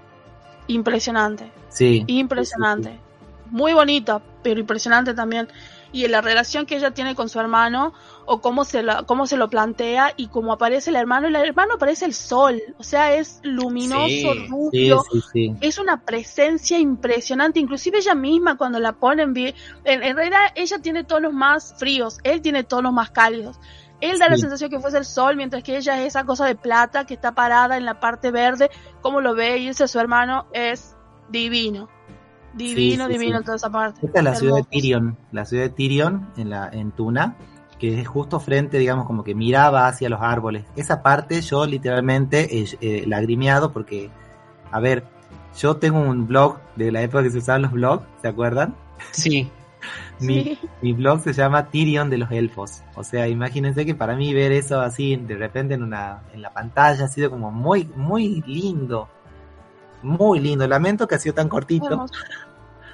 impresionante Sí. impresionante. Muy bonita, pero impresionante también. Y en la relación que ella tiene con su hermano, o cómo se, la, cómo se lo plantea, y cómo aparece el hermano. El hermano aparece el sol, o sea, es luminoso, Sí, rubio. sí, sí. Es una presencia impresionante, inclusive ella misma cuando la ponen, en, en realidad ella tiene tonos más fríos, él tiene tonos más cálidos. Él da la sensación que fuese el sol, mientras que ella es esa cosa de plata que está parada en la parte verde, como lo ve y ese su hermano es divino. Divino, Sí, sí, divino toda esa parte. Esta es la ciudad de. Tyrion, la ciudad de Tyrion en la en Tuna, que es justo frente, digamos, como que miraba hacia los árboles. Esa parte yo literalmente eh, eh, lagrimeado porque, a ver, yo tengo un blog de la época que se usaban los blogs, ¿se acuerdan? Sí. Mi, Sí. mi blog se llama Tyrion de los elfos. O sea, imagínense que para mí ver eso así de repente en una en la pantalla ha sido como muy muy lindo. Muy lindo. Lamento que ha sido tan cortito.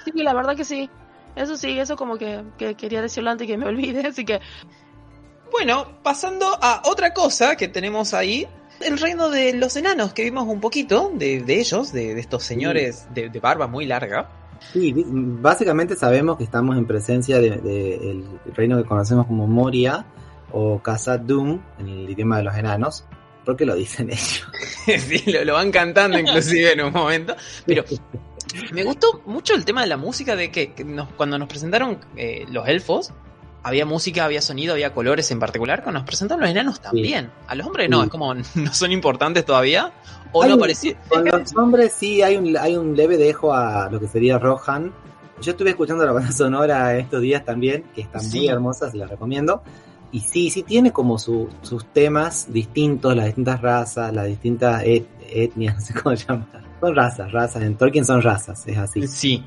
Sí, la verdad que sí. Eso sí, eso como que, que quería decirlo antes que me olvide, así que Bueno, pasando a otra cosa que tenemos ahí. El reino de los enanos, que vimos un poquito de, de ellos, de, de estos señores de, de barba muy larga. Sí, básicamente sabemos que estamos en presencia del de, el reino que conocemos como Moria o Khazad Dûm en el idioma de los enanos, porque lo dicen ellos. sí, lo, lo van cantando inclusive en un momento. Pero me gustó mucho el tema de la música, de que, que nos- cuando nos presentaron eh, los elfos, había música, había sonido, había colores en particular. Cuando nos presentaron los enanos también. A los hombres no, Sí. es como no son importantes todavía. O Hay no apareció. Con los hombres sí hay un, hay un leve dejo a lo que sería Rohan. Yo estuve escuchando la banda sonora estos días también, que están Sí. muy hermosas, y las recomiendo. Y sí, sí tiene como su- sus temas distintos, las distintas razas, las distintas et- etnias, no sé cómo llamar. Son razas, razas. En Tolkien son razas, es así. Sí.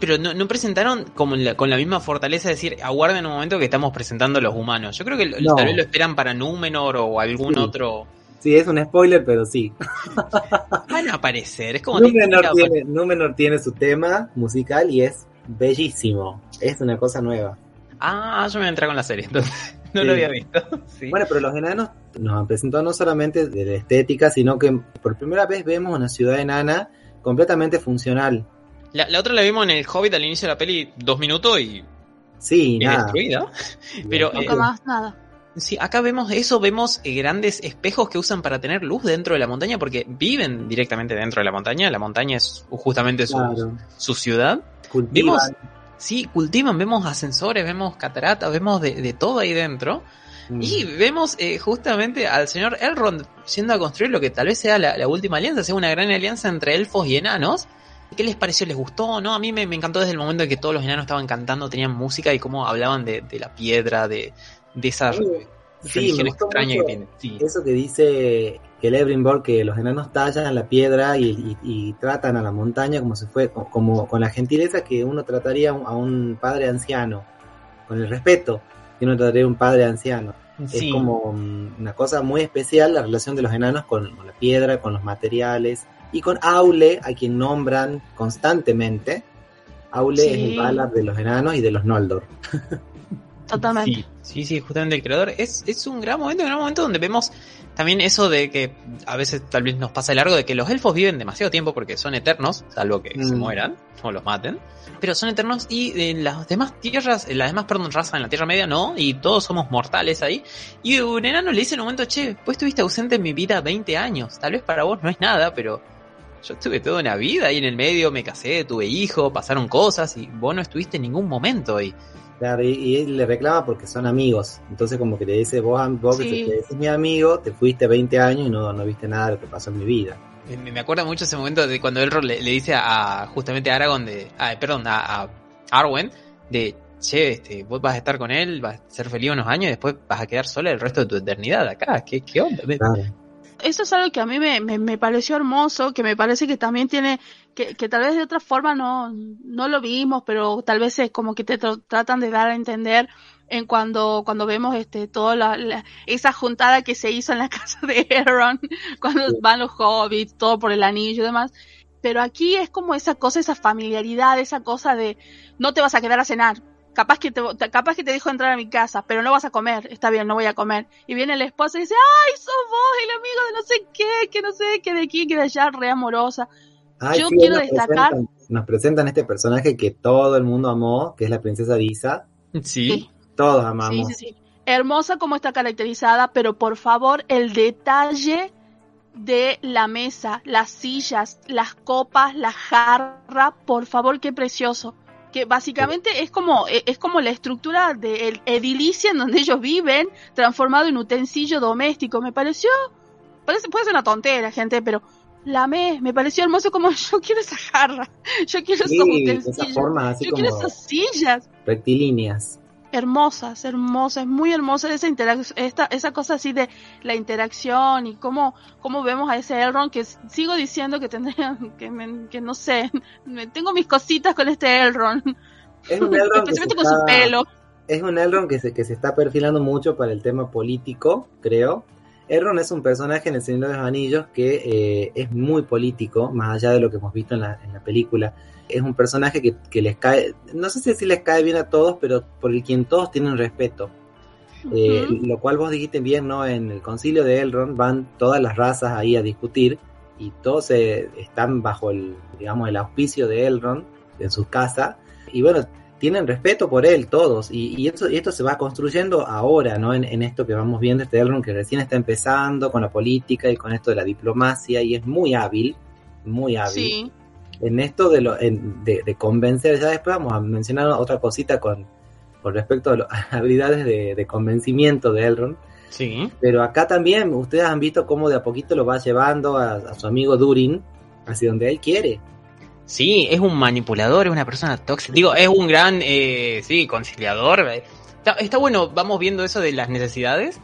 Pero no, no presentaron como la- con la misma fortaleza de decir, aguarden un momento que estamos presentando a los humanos. Yo creo que No. tal vez lo esperan para Númenor o algún Sí. otro. Sí, es un spoiler, pero sí. Van a aparecer. Es como Númenor tiene, Númenor tiene su tema musical y es bellísimo. Es una cosa nueva. Ah, yo me voy a entrar con la serie, entonces no Sí. lo había visto. Sí. Bueno, pero los enanos nos han presentado no solamente de la estética, sino que por primera vez vemos una ciudad enana completamente funcional. La, la otra la vimos en el Hobbit al inicio de la peli, dos minutos y, Sí, y nada. destruida. Pero, eh, nunca más nada. Sí, acá vemos eso, vemos eh, grandes espejos que usan para tener luz dentro de la montaña, porque viven directamente dentro de la montaña. La montaña es justamente su, Claro. su ciudad. Cultivan. Vimos, sí, cultivan, vemos ascensores, vemos cataratas, vemos de, de todo ahí dentro. Mm. Y vemos eh, justamente al señor Elrond yendo a construir lo que tal vez sea la, la última alianza, sea una gran alianza entre elfos y enanos. ¿Qué les pareció? ¿Les gustó? ¿No? A mí me, me encantó desde el momento en que todos los enanos estaban cantando, tenían música y cómo hablaban de, de la piedra, de, de esa Sí, religión extraña que tiene. Sí. Eso que dice que Celebrimbor, que los enanos tallan la piedra y, y- y tratan a la montaña como si fue, como con la gentileza que uno trataría a un padre anciano, con el respeto que uno trataría a un padre anciano. Sí. Es como mm, una cosa muy especial la relación de los enanos con, con la piedra, con los materiales y con Aule, a quien nombran constantemente. Aule Sí. es el Valar de los enanos y de los Noldor. Totalmente. Sí, sí, sí, justamente el creador. Es, es un gran momento, un gran momento donde vemos también eso de que a veces tal vez nos pasa de largo de que los elfos viven demasiado tiempo porque son eternos, salvo que se Mm. mueran o los maten. Pero son eternos y en las demás tierras, en las demás, perdón, razas en la Tierra Media no, y todos somos mortales ahí. Y un enano le dice en un momento, che, pues estuviste ausente en mi vida 20 años. Tal vez para vos no es nada, pero yo estuve toda una vida ahí en el medio, me casé, tuve hijo, pasaron cosas y vos no estuviste en ningún momento ahí. Claro, y, y él le reclama porque son amigos. Entonces como que le dice, vos, am- vos que Sí. te decís mi amigo, te fuiste 20 años y no, no viste nada de lo que pasó en mi vida. Me, me acuerda mucho ese momento de cuando Elrond le, le dice a justamente a Aragorn de, ah, perdón, a, a Arwen de, che, este, vos vas a estar con él, vas a ser feliz unos años y después vas a quedar sola el resto de tu eternidad acá. ¿Qué, qué onda? Claro. Eso es algo que a mí me, me, me pareció hermoso, que me parece que también tiene que, que tal vez de otra forma no, no lo vimos, pero tal vez es como que te tr- tratan de dar a entender en cuando, cuando vemos este, toda la, la- esa juntada que se hizo en la casa de Aaron, cuando Sí. van los hobbits, todo por el anillo y demás. Pero aquí es como esa cosa, esa familiaridad, esa cosa de no te vas a quedar a cenar. Capaz que te, capaz que te dejo entrar a mi casa, pero no vas a comer. Está bien, no voy a comer. Y viene el esposo y dice, ay, sos vos el amigo de no sé qué, que no sé qué de aquí, que de allá, re amorosa. Ay, Yo sí, quiero nos destacar- presentan- nos presentan este personaje que todo el mundo amó, que es la princesa Disa. Sí. Todos amamos. sí, sí. Hermosa como está caracterizada, pero por favor, el detalle de la mesa, las sillas, las copas, la jarra, por favor, qué precioso. Que básicamente es como, e- es como la estructura del edilicio en donde ellos viven, transformado en utensilio doméstico. Me pareció, parece, puede ser una tontera, gente, pero la me, me pareció hermoso como yo quiero esa jarra, yo quiero Sí, esos utensilios, forma así yo como quiero esas sillas rectilíneas. hermosas, hermosas, muy hermosa esa esta, esa cosa así de la interacción y cómo, cómo vemos a ese Elrond que sigo diciendo que tendría, que, me- que no sé, me, tengo mis cositas con este Elrond, Es un Elrond especialmente con su pelo. es un Elrond que se, que se está perfilando mucho para el tema político, creo. Elrond es un personaje en El Señor de los Anillos que eh, es muy político, más allá de lo que hemos visto en la, en la película. Es un personaje que, que les cae, no sé si les cae bien a todos, pero por el quien todos tienen respeto. Eh. Lo cual vos dijiste bien, ¿no? En el concilio de Elrond van todas las razas ahí a discutir y todos eh, están bajo el, digamos, el auspicio de Elrond en su casa. Y bueno, tienen respeto por él todos. Y, y esto, y esto se va construyendo ahora, ¿no? En, en esto que vamos viendo, este Elrond que recién está empezando con la política y con esto de la diplomacia y es muy hábil, muy hábil Sí, en esto de, lo, en- de, de convencer, ya después vamos a mencionar otra cosita con, con respecto a las habilidades de, de convencimiento de Elrond, Sí. pero acá también ustedes han visto cómo de a poquito lo va llevando a, a su amigo Durin hacia donde él quiere. Sí, es un manipulador, es una persona tóxica. Digo, es un gran, eh, sí, conciliador. Está, está bueno, vamos viendo eso de las necesidades,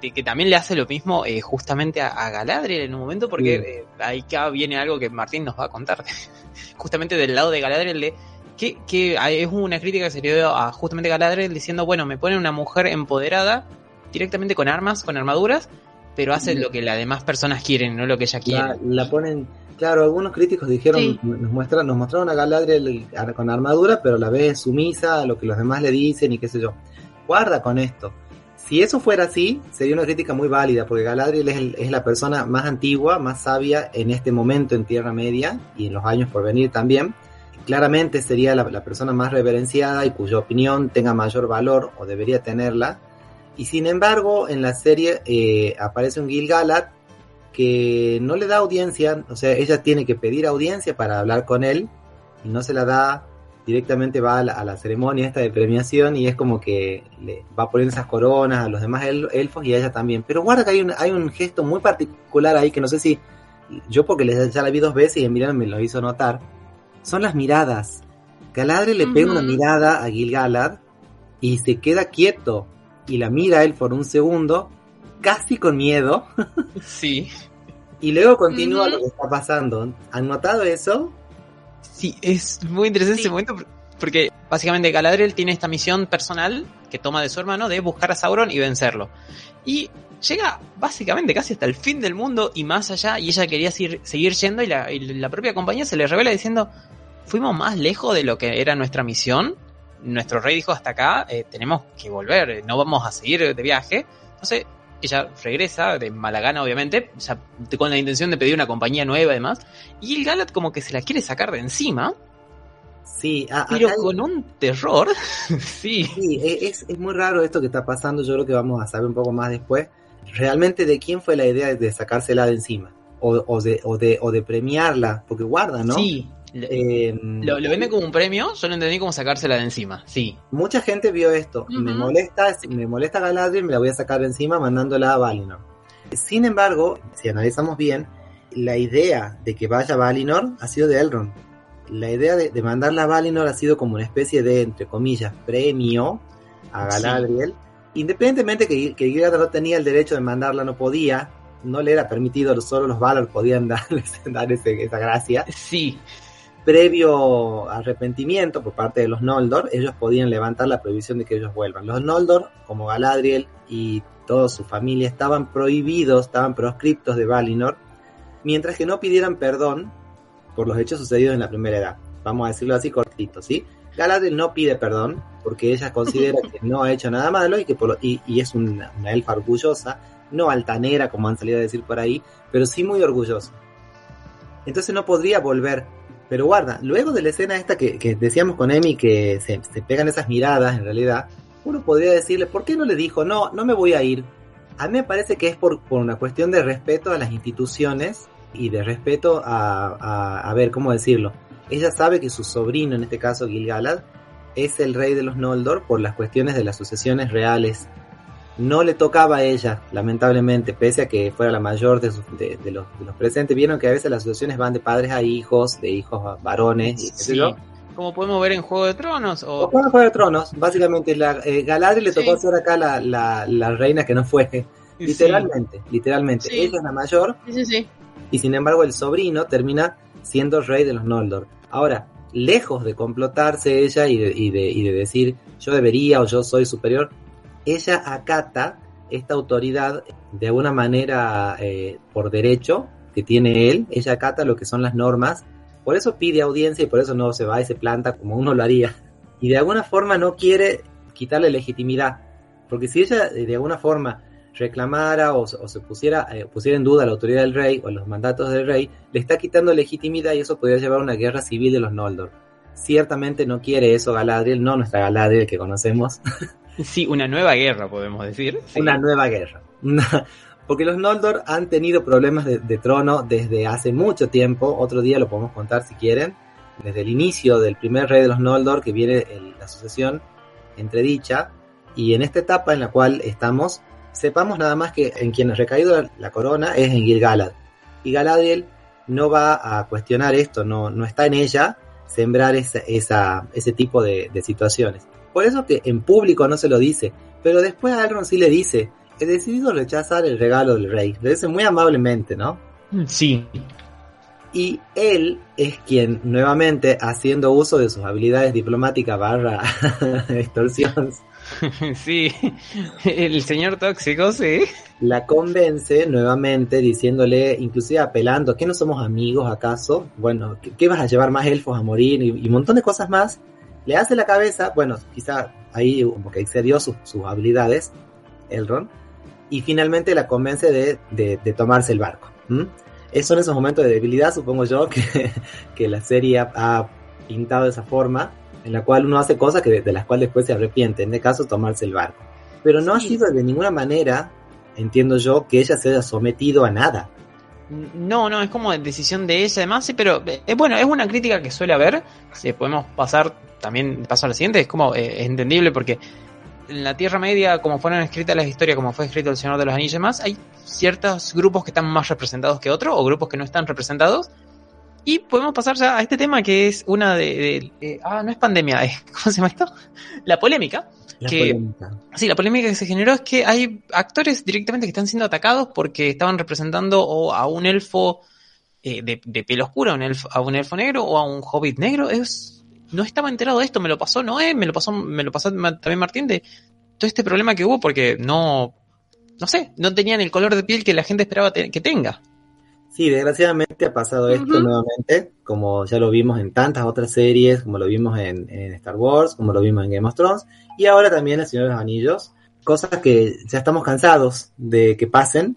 de que también le hace lo mismo eh, justamente a, a Galadriel en un momento, porque Sí. eh, ahí acá viene algo que Martín nos va a contar. justamente del lado de Galadriel, de que, que hay- es una crítica que se le dio a justamente Galadriel diciendo, bueno, me pone una mujer empoderada directamente con armas, con armaduras, pero hace lo que las demás personas quieren, no lo que ella quiere. La, la ponen, claro, algunos críticos dijeron, Sí. nos, muestran, nos mostraron a Galadriel con armadura, pero a la vez sumisa a lo que los demás le dicen y qué sé yo. Guarda con esto. Si eso fuera así, sería una crítica muy válida, porque Galadriel es, el- es la persona más antigua, más sabia en este momento en Tierra Media y en los años por venir también. Claramente sería la, la persona más reverenciada y cuya opinión tenga mayor valor o debería tenerla. Y sin embargo, en la serie eh, aparece un Gil-galad que no le da audiencia, o sea, ella tiene que pedir audiencia para hablar con él y no se la da, directamente va a la, a la ceremonia esta de premiación y es como que le va poniendo esas coronas a los demás el- elfos y a ella también. Pero guarda que hay un, hay un gesto muy particular ahí que no sé si yo porque ya la vi dos veces y Emiliano me lo hizo notar, son las miradas. Galadriel le pega una mirada a Gil-galad y se queda quieto y la mira él por un segundo, casi con miedo, Sí. y luego continúa lo que está pasando. ¿Han notado eso? Sí, es muy interesante Sí. ese momento por- porque básicamente Galadriel tiene esta misión personal que toma de su hermano de buscar a Sauron y vencerlo. Y llega básicamente casi hasta el fin del mundo y más allá y ella quería seguir, seguir yendo y la, y la propia compañía se le revela diciendo fuimos más lejos de lo que era nuestra misión. Nuestro rey dijo hasta acá, eh, tenemos que volver, no vamos a seguir de viaje. Entonces ella regresa, de mala gana obviamente, ya con la intención de pedir una compañía nueva y demás. Y el Galat como que se la quiere sacar de encima, Sí, a- pero hay- con un terror. sí. sí, e- es, es muy raro esto que está pasando. Yo creo que vamos a saber un poco más después. Realmente de quién fue la idea de sacársela de encima o, o de, o, de, o de premiarla, porque guarda, ¿no? Sí. Lo, Eh, lo, lo venden como un premio, yo lo entendí como sacársela de encima. Sí. Mucha gente vio esto. Me molesta, me molesta Galadriel, me la voy a sacar de encima mandándola a Valinor. Sin embargo, si analizamos bien, la idea de que vaya a Valinor ha sido de Elrond. La idea de, de mandarla a Valinor ha sido como una especie de, entre comillas, premio a Sí. Galadriel. Independientemente que, que Gilgalad no tenía el derecho de mandarla, no podía, no le era permitido, solo los Valar podían darles, dar ese- esa gracia. Sí. Previo arrepentimiento por parte de los Noldor, ellos podían levantar la prohibición de que ellos vuelvan. Los Noldor, como Galadriel y toda su familia, estaban prohibidos, estaban proscriptos de Valinor, mientras que no pidieran perdón por los hechos sucedidos en la primera edad. Vamos a decirlo así cortito, ¿sí? Galadriel no pide perdón porque ella considera que no ha hecho nada malo y que por y, es una, elfa orgullosa, no altanera como han salido a decir por ahí, pero sí muy orgullosa. Entonces no podría volver. Pero guarda, luego de la escena esta que, decíamos con Emi que se, pegan esas miradas en realidad, uno podría decirle, ¿por qué no le dijo, no, no me voy a ir? A mí me parece que es por, por una cuestión de respeto a las instituciones y de respeto a, a, a ver, ¿cómo decirlo? Ella sabe que su sobrino, en este caso Gilgalad, es el rey de los Noldor por las cuestiones de las sucesiones reales. No le tocaba a ella, lamentablemente, pese a que fuera la mayor de, los, presentes. Vieron que a veces las sucesiones van de padres a hijos, de hijos a varones. Y sí. Como podemos ver en Juego de Tronos. O... en Juego de Tronos, básicamente. La, eh, Galadriel le tocó ser acá la, la, reina que no fue. Literalmente, literalmente. Ella es la mayor. Y sin embargo, el sobrino termina siendo rey de los Noldor. Ahora, lejos de complotarse ella y de, y de, y de decir yo debería o yo soy superior, ella acata esta autoridad de alguna manera eh, por derecho que tiene él, ella acata lo que son las normas, por eso pide audiencia y por eso no se va y se planta como uno lo haría. Y de alguna forma no quiere quitarle legitimidad, porque si ella de alguna forma reclamara o, se pusiera, eh, pusiera en duda la autoridad del rey o los mandatos del rey, le está quitando legitimidad y eso podría llevar a una guerra civil de los Noldor. Ciertamente no quiere eso Galadriel, no nuestra Galadriel que conocemos. Sí, una nueva guerra, podemos decir. Una nueva guerra. Porque los Noldor han tenido problemas de, trono desde hace mucho tiempo. Otro día lo podemos contar si quieren. Desde el inicio del primer rey de los Noldor, que viene la sucesión entre dicha. Y en esta etapa en la cual estamos, sepamos nada más que en quien ha recaído la, corona es en Gil-galad. Y Galadriel no va a cuestionar esto, no, no está en ella sembrar esa, ese tipo de, situaciones. Por eso que en público no se lo dice, pero después a Elrond sí le dice, he decidido rechazar el regalo del rey. Le dice muy amablemente, ¿no? Sí. Y él es quien, nuevamente, haciendo uso de sus habilidades diplomáticas barra extorsión, sí, el señor tóxico, sí. La convence nuevamente diciéndole, inclusive apelando, ¿que no somos amigos acaso? Bueno, ¿qué, vas a llevar más elfos a morir? Y, un montón de cosas más. Le hace la cabeza, bueno, quizá ahí como que excedió sus, habilidades, Elrond, y finalmente la convence de, tomarse el barco. Es Son esos momentos de debilidad, supongo yo, que, que la serie ha pintado de esa forma en la cual uno hace cosas que de, las cuales después se arrepiente, en este caso tomarse el barco. Pero no ha sido de ninguna manera, entiendo yo, que ella se haya sometido a nada. No, no, es como decisión de ella, además, pero es eh, bueno, es una crítica que suele haber. Si podemos pasar también, paso al siguiente, es como eh, es entendible porque en la Tierra Media, como fueron escritas las historias, como fue escrito El Señor de los Anillos y más, hay ciertos grupos que están más representados que otros, o grupos que no están representados, y podemos pasar ya a este tema que es una de, ah, no es pandemia, ¿cómo se llama esto? La polémica. La polémica. Sí, la polémica que se generó es que hay actores directamente que están siendo atacados porque estaban representando o a un elfo eh, de, de, piel oscura, a un, elfo, a un elfo negro o a un hobbit negro. Es, no estaba enterado de esto, me lo pasó Noé, me lo pasó, me lo pasó también Martín de todo este problema que hubo porque no, no sé, no tenían el color de piel que la gente esperaba que tenga. Sí, desgraciadamente ha pasado esto nuevamente, como ya lo vimos en tantas otras series, como lo vimos en, Star Wars, como lo vimos en Game of Thrones, y ahora también en Señor de los Anillos, cosas que ya estamos cansados de que pasen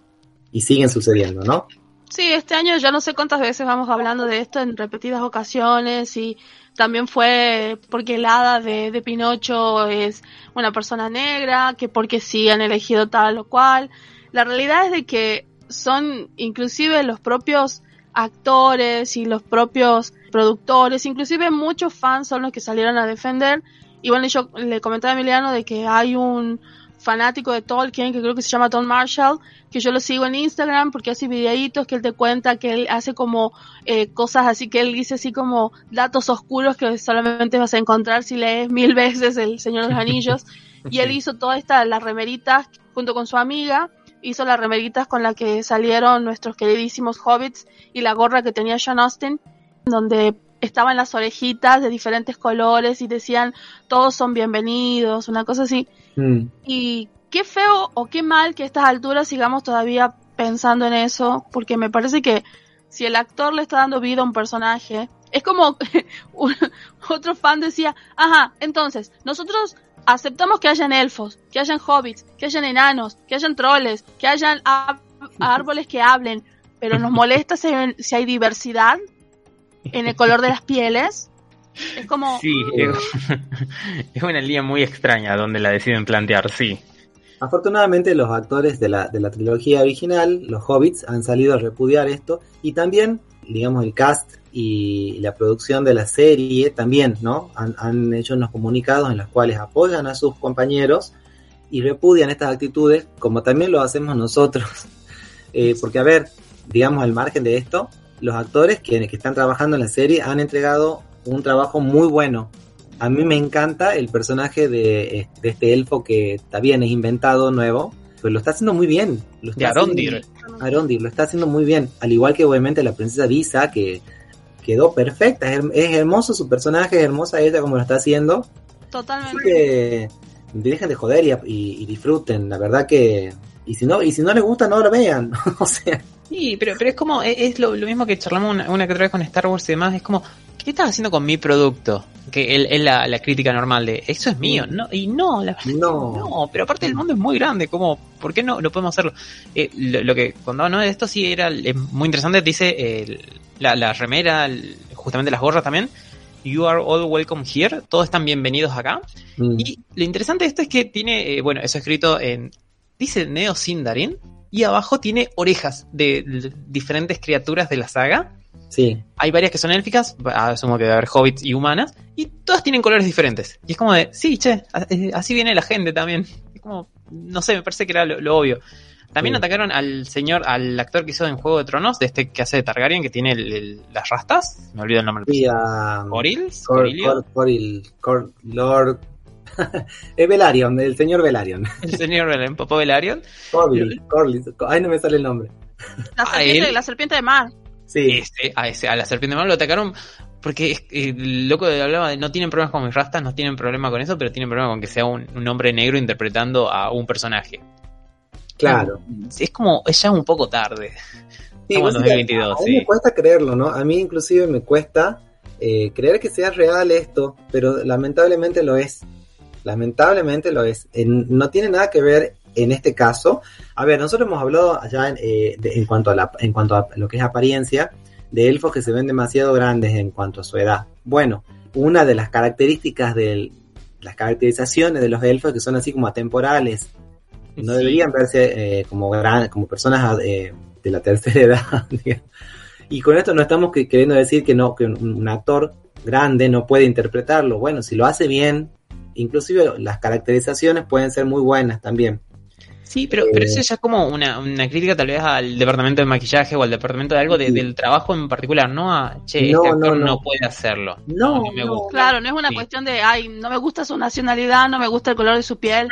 y siguen sucediendo, ¿no? Sí, este año ya no sé cuántas veces vamos hablando de esto en repetidas ocasiones y también fue porque el hada de, de Pinocho es una persona negra, que porque sí han elegido tal o cual. La realidad es de que son inclusive los propios actores y los propios productores, inclusive muchos fans son los que salieron a defender. Y bueno, yo le comentaba a Emiliano de que hay un fanático de Tolkien que creo que se llama Tom Marshall, que yo lo sigo en Instagram porque hace videitos que él te cuenta que él hace como eh, cosas así que él dice así como datos oscuros que solamente vas a encontrar si lees mil veces El Señor de los Anillos. y él hizo todas estas, las remeritas junto con su amiga hizo las remeritas con la que salieron nuestros queridísimos hobbits y la gorra que tenía John Austin, donde estaban las orejitas de diferentes colores y decían todos son bienvenidos, una cosa así. Mm. Y qué feo o qué mal que a estas alturas sigamos todavía pensando en eso, porque me parece que si el actor le está dando vida a un personaje, es como un- otro fan decía, ajá, entonces, nosotros aceptamos que hayan elfos, que hayan hobbits, que hayan enanos, que hayan troles, que hayan árboles que hablen, pero nos molesta si hay, si hay diversidad en el color de las pieles. Es como, Sí, es, una línea muy extraña donde la deciden plantear, sí. Afortunadamente los actores de la, de la trilogía original, los hobbits, han salido a repudiar esto y también, digamos, el cast y la producción de la serie también, ¿no? Han, han hecho unos comunicados en los cuales apoyan a sus compañeros y repudian estas actitudes, como también lo hacemos nosotros. Eh, porque, a ver, digamos, al margen de esto, los actores que, que están trabajando en la serie han entregado un trabajo muy bueno. A mí me encanta el personaje de, de este elfo que está bien, es inventado nuevo, pero lo está haciendo muy bien. Lo De está haciendo- Arondir. Arondir, lo está haciendo muy bien. Al igual que obviamente la princesa Disa, que quedó perfecta. Es, her- es hermoso su personaje, es hermosa ella como lo está haciendo. Así totalmente. que dejen de joder y, y- y disfruten. La verdad que. Y si no, y si no les gusta, no lo vean. o sea, Sí, pero, pero es como, es, es lo, lo mismo que charlamos una, una que otra vez con Star Wars y demás, es como, ¿qué estás haciendo con mi producto? Que es la, la crítica normal de, eso es mío, no, y no, la verdad, no. no, pero aparte el mundo es muy grande, como, ¿por qué no, no podemos hacerlo? Eh, lo, lo que contaba ¿no? de esto sí era es muy interesante, dice eh, la, la remera, el- justamente las gorras también, You are all welcome here, todos están bienvenidos acá. Mm. Y lo interesante de esto es que tiene, eh, bueno, eso escrito en, dice Neo Sindarin, y abajo tiene orejas de, diferentes criaturas de la saga. Sí. Hay varias que son élficas, asumo que debe haber hobbits y humanas, y todas tienen colores diferentes. Y es como de, sí, che, eh, así viene la gente también. Es como, no sé, me parece que era lo, lo obvio. También Sí. atacaron al señor, al actor que hizo en Juego de Tronos, de este que hace de Targaryen, que tiene el- el- las rastas. Me olvido el nombre. Sí, a. ¿Corils? Cor- ¿Corilio? Cor- Coril- Cor- Lord. es Velaryon, el señor Velaryon. El señor el Papá Velaryon. Corlys, Corlys. Ay, no me sale el nombre. La a serpiente, él- la serpiente de mar. Sí. Este, a, ese, a la serpiente de mar lo atacaron porque es- el loco hablaba de no tienen problemas con mis rastas, no tienen problema con eso, pero tienen problema con que sea un, un hombre negro interpretando a un personaje. Claro. Es como, es ya un poco tarde. Sí, Estamos en vos sabés, 2022, a mí sí. me cuesta creerlo, ¿no? A mí inclusive me cuesta eh, creer que sea real esto, pero lamentablemente lo es. Lamentablemente lo es. En- no tiene nada que ver en este caso. A ver, nosotros hemos hablado allá en, eh, de- en cuanto a la, en cuanto a lo que es apariencia de elfos que se ven demasiado grandes en cuanto a su edad. Bueno, una de las características de las caracterizaciones de los elfos que son así como atemporales, no Sí. deberían verse eh, como gran, como personas eh, de la tercera edad. digamos. y con esto no estamos que- queriendo decir que no que un, un actor grande no puede interpretarlo. Bueno, si lo hace bien, inclusive las caracterizaciones pueden ser muy buenas también. Sí, pero, pero Eh. eso ya es como una, una crítica tal vez al departamento de maquillaje o al departamento de algo de- Sí. del trabajo en particular, no a, che, No, este actor no, no, no. puede hacerlo. No, me no. gusta. Claro, no es una Sí. cuestión de, ay, no me gusta su nacionalidad, no me gusta el color de su piel,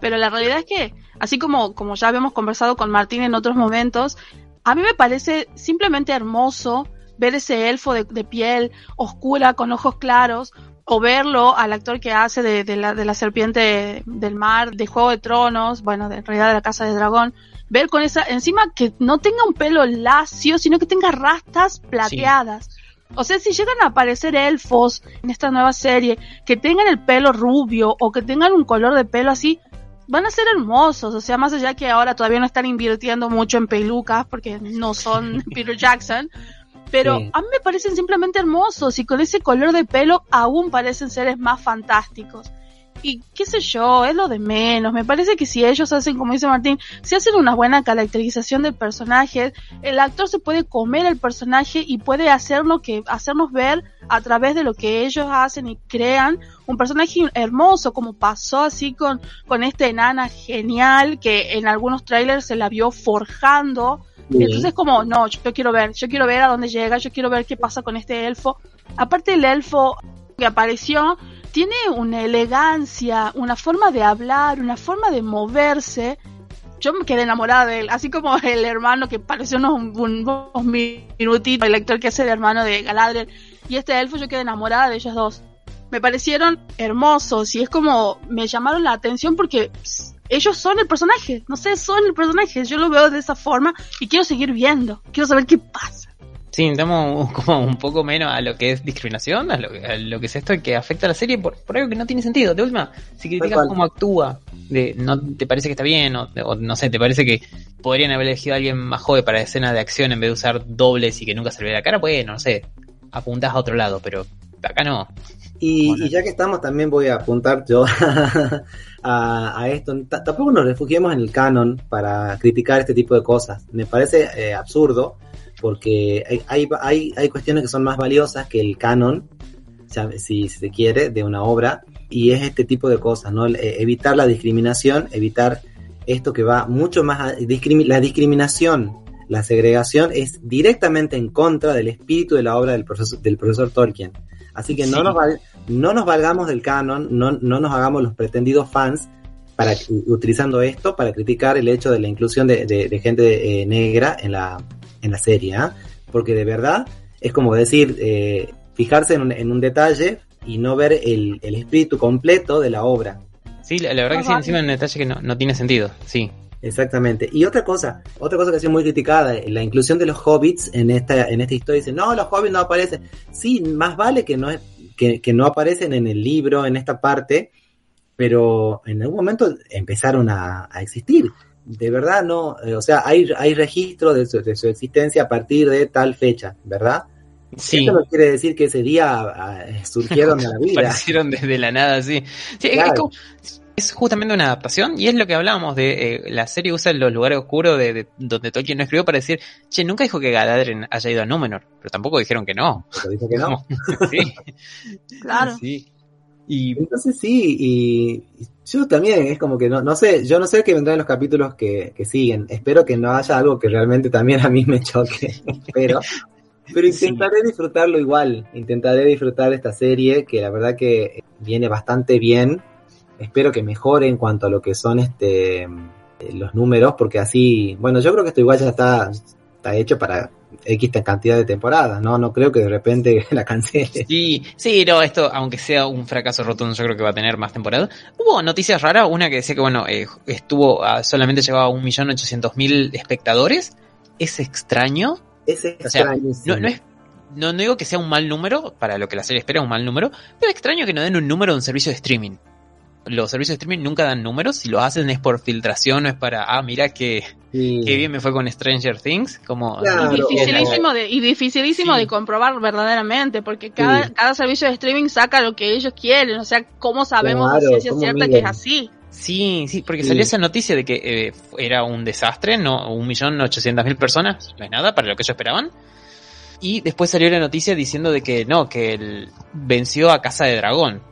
pero la realidad es que, así como, como ya habíamos conversado con Martín en otros momentos, a mí me parece simplemente hermoso ver ese elfo de, de piel oscura con ojos claros, o verlo al actor que hace de, de la, de la serpiente del mar, de Juego de Tronos, bueno, de, en realidad de la Casa de Dragón, ver con esa, encima que no tenga un pelo lacio, sino que tenga rastas plateadas. O sea, si llegan a aparecer elfos en esta nueva serie que tengan el pelo rubio o que tengan un color de pelo así, van a ser hermosos. O sea, más allá que ahora todavía no están invirtiendo mucho en pelucas porque no son Peter Jackson. Pero Sí. a mí me parecen simplemente hermosos y con ese color de pelo aún parecen seres más fantásticos. Y qué sé yo, es lo de menos. Me parece que si ellos hacen, como dice Martín, si hacen una buena caracterización del personaje, el actor se puede comer el personaje y puede hacerlo que, hacernos ver a través de lo que ellos hacen y crean un personaje hermoso, como pasó así con, con esta enana genial que en algunos trailers se la vio forjando. Entonces como, no, yo quiero ver, yo quiero ver a dónde llega, yo quiero ver qué pasa con este elfo. Aparte el elfo que apareció tiene una elegancia, una forma de hablar, una forma de moverse. Yo me quedé enamorada de él, así como el hermano que pareció unos, un- unos minutitos, el actor que hace el hermano de Galadriel. y este elfo yo quedé enamorada de ellos dos. Me parecieron hermosos y es como me llamaron la atención porque ellos son el personaje, no sé, son el personaje, yo lo veo de esa forma y quiero seguir viendo, quiero saber qué pasa. Sí, estamos como un poco menos a lo que es discriminación, a lo, a lo que es esto que afecta a la serie por, por algo que no tiene sentido. De última, si criticas cómo actúa, de no te parece que está bien, o, o no sé, te parece que podrían haber elegido a alguien más joven para escenas de acción en vez de usar dobles y que nunca se le ve la cara, bueno, no sé, apuntás a otro lado, pero acá no. Y, Bueno. y ya que estamos, también voy a apuntar yo a, a esto. T- tampoco nos refugiemos en el canon para criticar este tipo de cosas. Me parece eh, absurdo porque hay, hay, hay, hay cuestiones que son más valiosas que el canon, si se quiere, de una obra. Y es este tipo de cosas, ¿no? Eh, evitar la discriminación, evitar esto que va mucho más a discrimi- la discriminación, la segregación es directamente en contra del espíritu de la obra del profesor, del profesor Tolkien. Así que no, Sí. nos val- no nos valgamos del canon, no, no nos hagamos los pretendidos fans para utilizando esto para criticar el hecho de la inclusión de, de- de gente eh, negra en la, en la serie, ¿ah? porque de verdad es como decir, eh, fijarse en un, en un detalle y no ver el, el espíritu completo de la obra. Sí, la, la verdad que sí, encima en un detalle que no, no tiene sentido, sí. Exactamente. Y otra cosa, otra cosa que ha sido muy criticada, la inclusión de los hobbits en esta, en esta historia. Dicen, no, los hobbits no aparecen. Sí, más vale que no, es- que, que no aparecen en el libro, en esta parte, pero en algún momento empezaron a, a existir. De verdad, no, eh, o sea, hay, hay registro de su, de su existencia a partir de tal fecha, ¿verdad? Sí, Esto no quiere decir que ese día ah, surgieron a la vida. aparecieron desde la nada, sí. Sí, es- como- es justamente una adaptación y es lo que hablábamos de eh, la serie usa los lugares oscuros de, de- donde Tolkien no escribió para decir, che, nunca dijo que Galadriel haya ido a Númenor, pero tampoco dijeron que no. Pero dijo que no. sí, Claro. sí. Y Entonces sí, y yo también, es como que no, no sé, yo no sé qué vendrá en los capítulos que, que siguen. Espero que no haya algo que realmente también a mí me choque. pero, pero intentaré disfrutarlo igual. Intentaré disfrutar esta serie, que la verdad que viene bastante bien. Espero que mejore en cuanto a lo que son este los números, porque así, bueno, yo creo que esto igual ya está, está hecho para X cantidad de temporadas, ¿no? No creo que de repente la cancele. Sí, sí, no, esto, aunque sea un fracaso rotundo, yo creo que va a tener más temporadas. Hubo noticias raras, una que decía que, bueno, eh, estuvo, a- solamente llevaba un millón ochocientos mil espectadores. Es extraño. Es O sea, extrañísimo. No, no es, no, no digo que sea un mal número, para lo que la serie espera, un mal número, pero es extraño que no den un número de un servicio de streaming. Los servicios de streaming nunca dan números, si lo hacen es por filtración, no es para, ah, mira que, Sí. bien me fue con Stranger Things, como... Claro. Y dificilísimo, de, y dificilísimo Sí. de comprobar verdaderamente, porque cada, Sí. cada servicio de streaming saca lo que ellos quieren, o sea, ¿cómo sabemos Claro, ciencia ¿cómo cierta que es así? Sí, sí, porque Sí. salió esa noticia de que eh, era un desastre, no, un millón ochocientas mil personas, no es nada para lo que ellos esperaban. Y después salió la noticia diciendo de que no, que él venció a Casa de Dragón.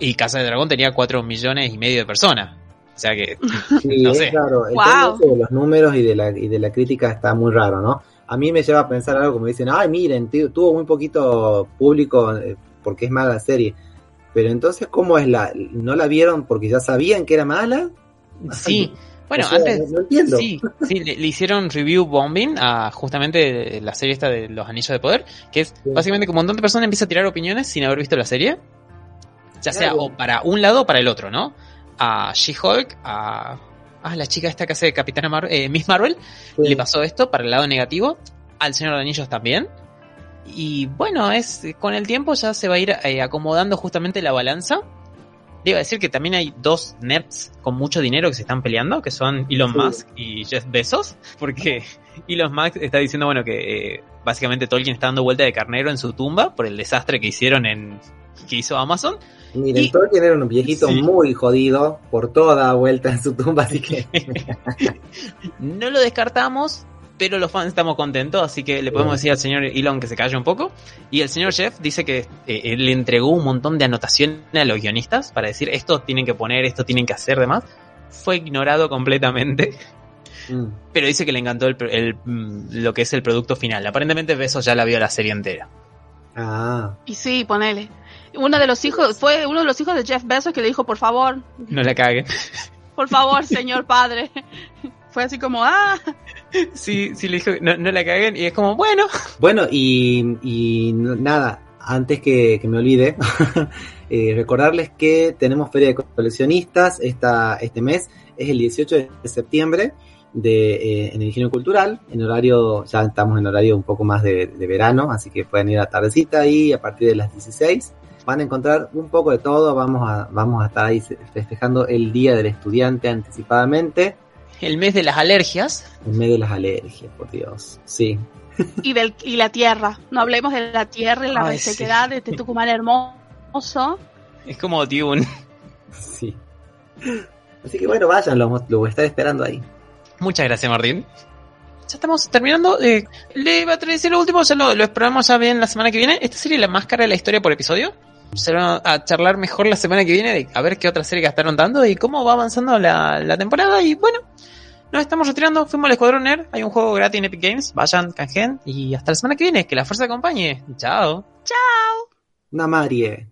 Y Casa de Dragón tenía cuatro millones y medio de personas. O sea que, Sí, No es sé. raro. El Wow. tema de los números y de, la, y de la crítica está muy raro, ¿no? A mí me lleva a pensar algo como dicen, ay, miren, tu- tuvo muy poquito público eh, porque es mala la serie. Pero entonces, ¿cómo es la? ¿No la vieron porque ya sabían que era mala? sí. Bueno, O sea, antes, no, entiendo. Sí, sí, le, le hicieron review bombing a justamente la serie esta de los anillos de poder, que es Sí. básicamente que un montón de personas empieza a tirar opiniones sin haber visto la serie. Ya sea o para un lado o para el otro, ¿no? A She-Hulk, a, a la chica esta que hace Capitana Marvel, eh, Miss Marvel, Sí. le pasó esto para el lado negativo, al Señor de Anillos también. Y bueno, es con el tiempo ya se va a ir eh, acomodando justamente la balanza. Debo decir que también hay dos nerds con mucho dinero que se están peleando, que son Elon Sí. Musk y Jeff Bezos, porque Elon Musk está diciendo, bueno, que eh, básicamente Tolkien está dando vuelta de carnero en su tumba por el desastre que hicieron en que hizo Amazon. Miren, y- Tolkien era un viejito Sí. muy jodido por toda vuelta en su tumba, así que No lo descartamos, pero los fans estamos contentos, así que le podemos decir al señor Elon que se calle un poco. Y el señor Jeff dice que eh, él le entregó un montón de anotaciones a los guionistas para decir esto tienen que poner, esto tienen que hacer, demás. Fue ignorado completamente, mm, pero dice que le encantó el, el, mm, lo que es el producto final. Aparentemente Besos ya la vio la serie entera. ah, Y sí, ponele. Uno de los hijos, fue uno de los hijos de Jeff Bezos que le dijo, por favor, No la caguen. por favor, señor padre. Fue así como, ah, sí, sí le dijo no, no la caguen y es como, bueno. Bueno, y, y nada, antes que, que me olvide, eh, recordarles que tenemos Feria de Coleccionistas esta, este mes, es el 18 de septiembre de, eh, en el Ingenio Cultural, en horario, ya estamos en horario un poco más de, de verano, así que pueden ir a tardecita ahí a partir de las 16. Van a encontrar un poco de todo, vamos a, vamos a estar ahí festejando el Día del Estudiante anticipadamente, El mes de las alergias. en medio de las alergias, por Dios. Sí, Y, del, y la tierra. No hablemos de la tierra y la Ay, resequedad de este Tucumán hermoso. Es como Dune. sí. Así que bueno, vayan, lo, lo voy a estar esperando ahí. Muchas gracias, Martín. Ya estamos terminando. Eh, le iba a decir lo último, ya lo, lo esperamos ya bien la semana que viene. Esta serie La Máscara de la Historia por episodio. Se van a charlar mejor la semana que viene de a ver qué otra serie gastaron dando y cómo va avanzando la, la temporada. Y bueno, nos estamos retirando. Fuimos al Escuadrón Nerd. Hay un juego gratis en Epic Games. Vayan, canjen. Y hasta la semana que viene. Que la fuerza acompañe. Chao. ¡Chao! Una Marie.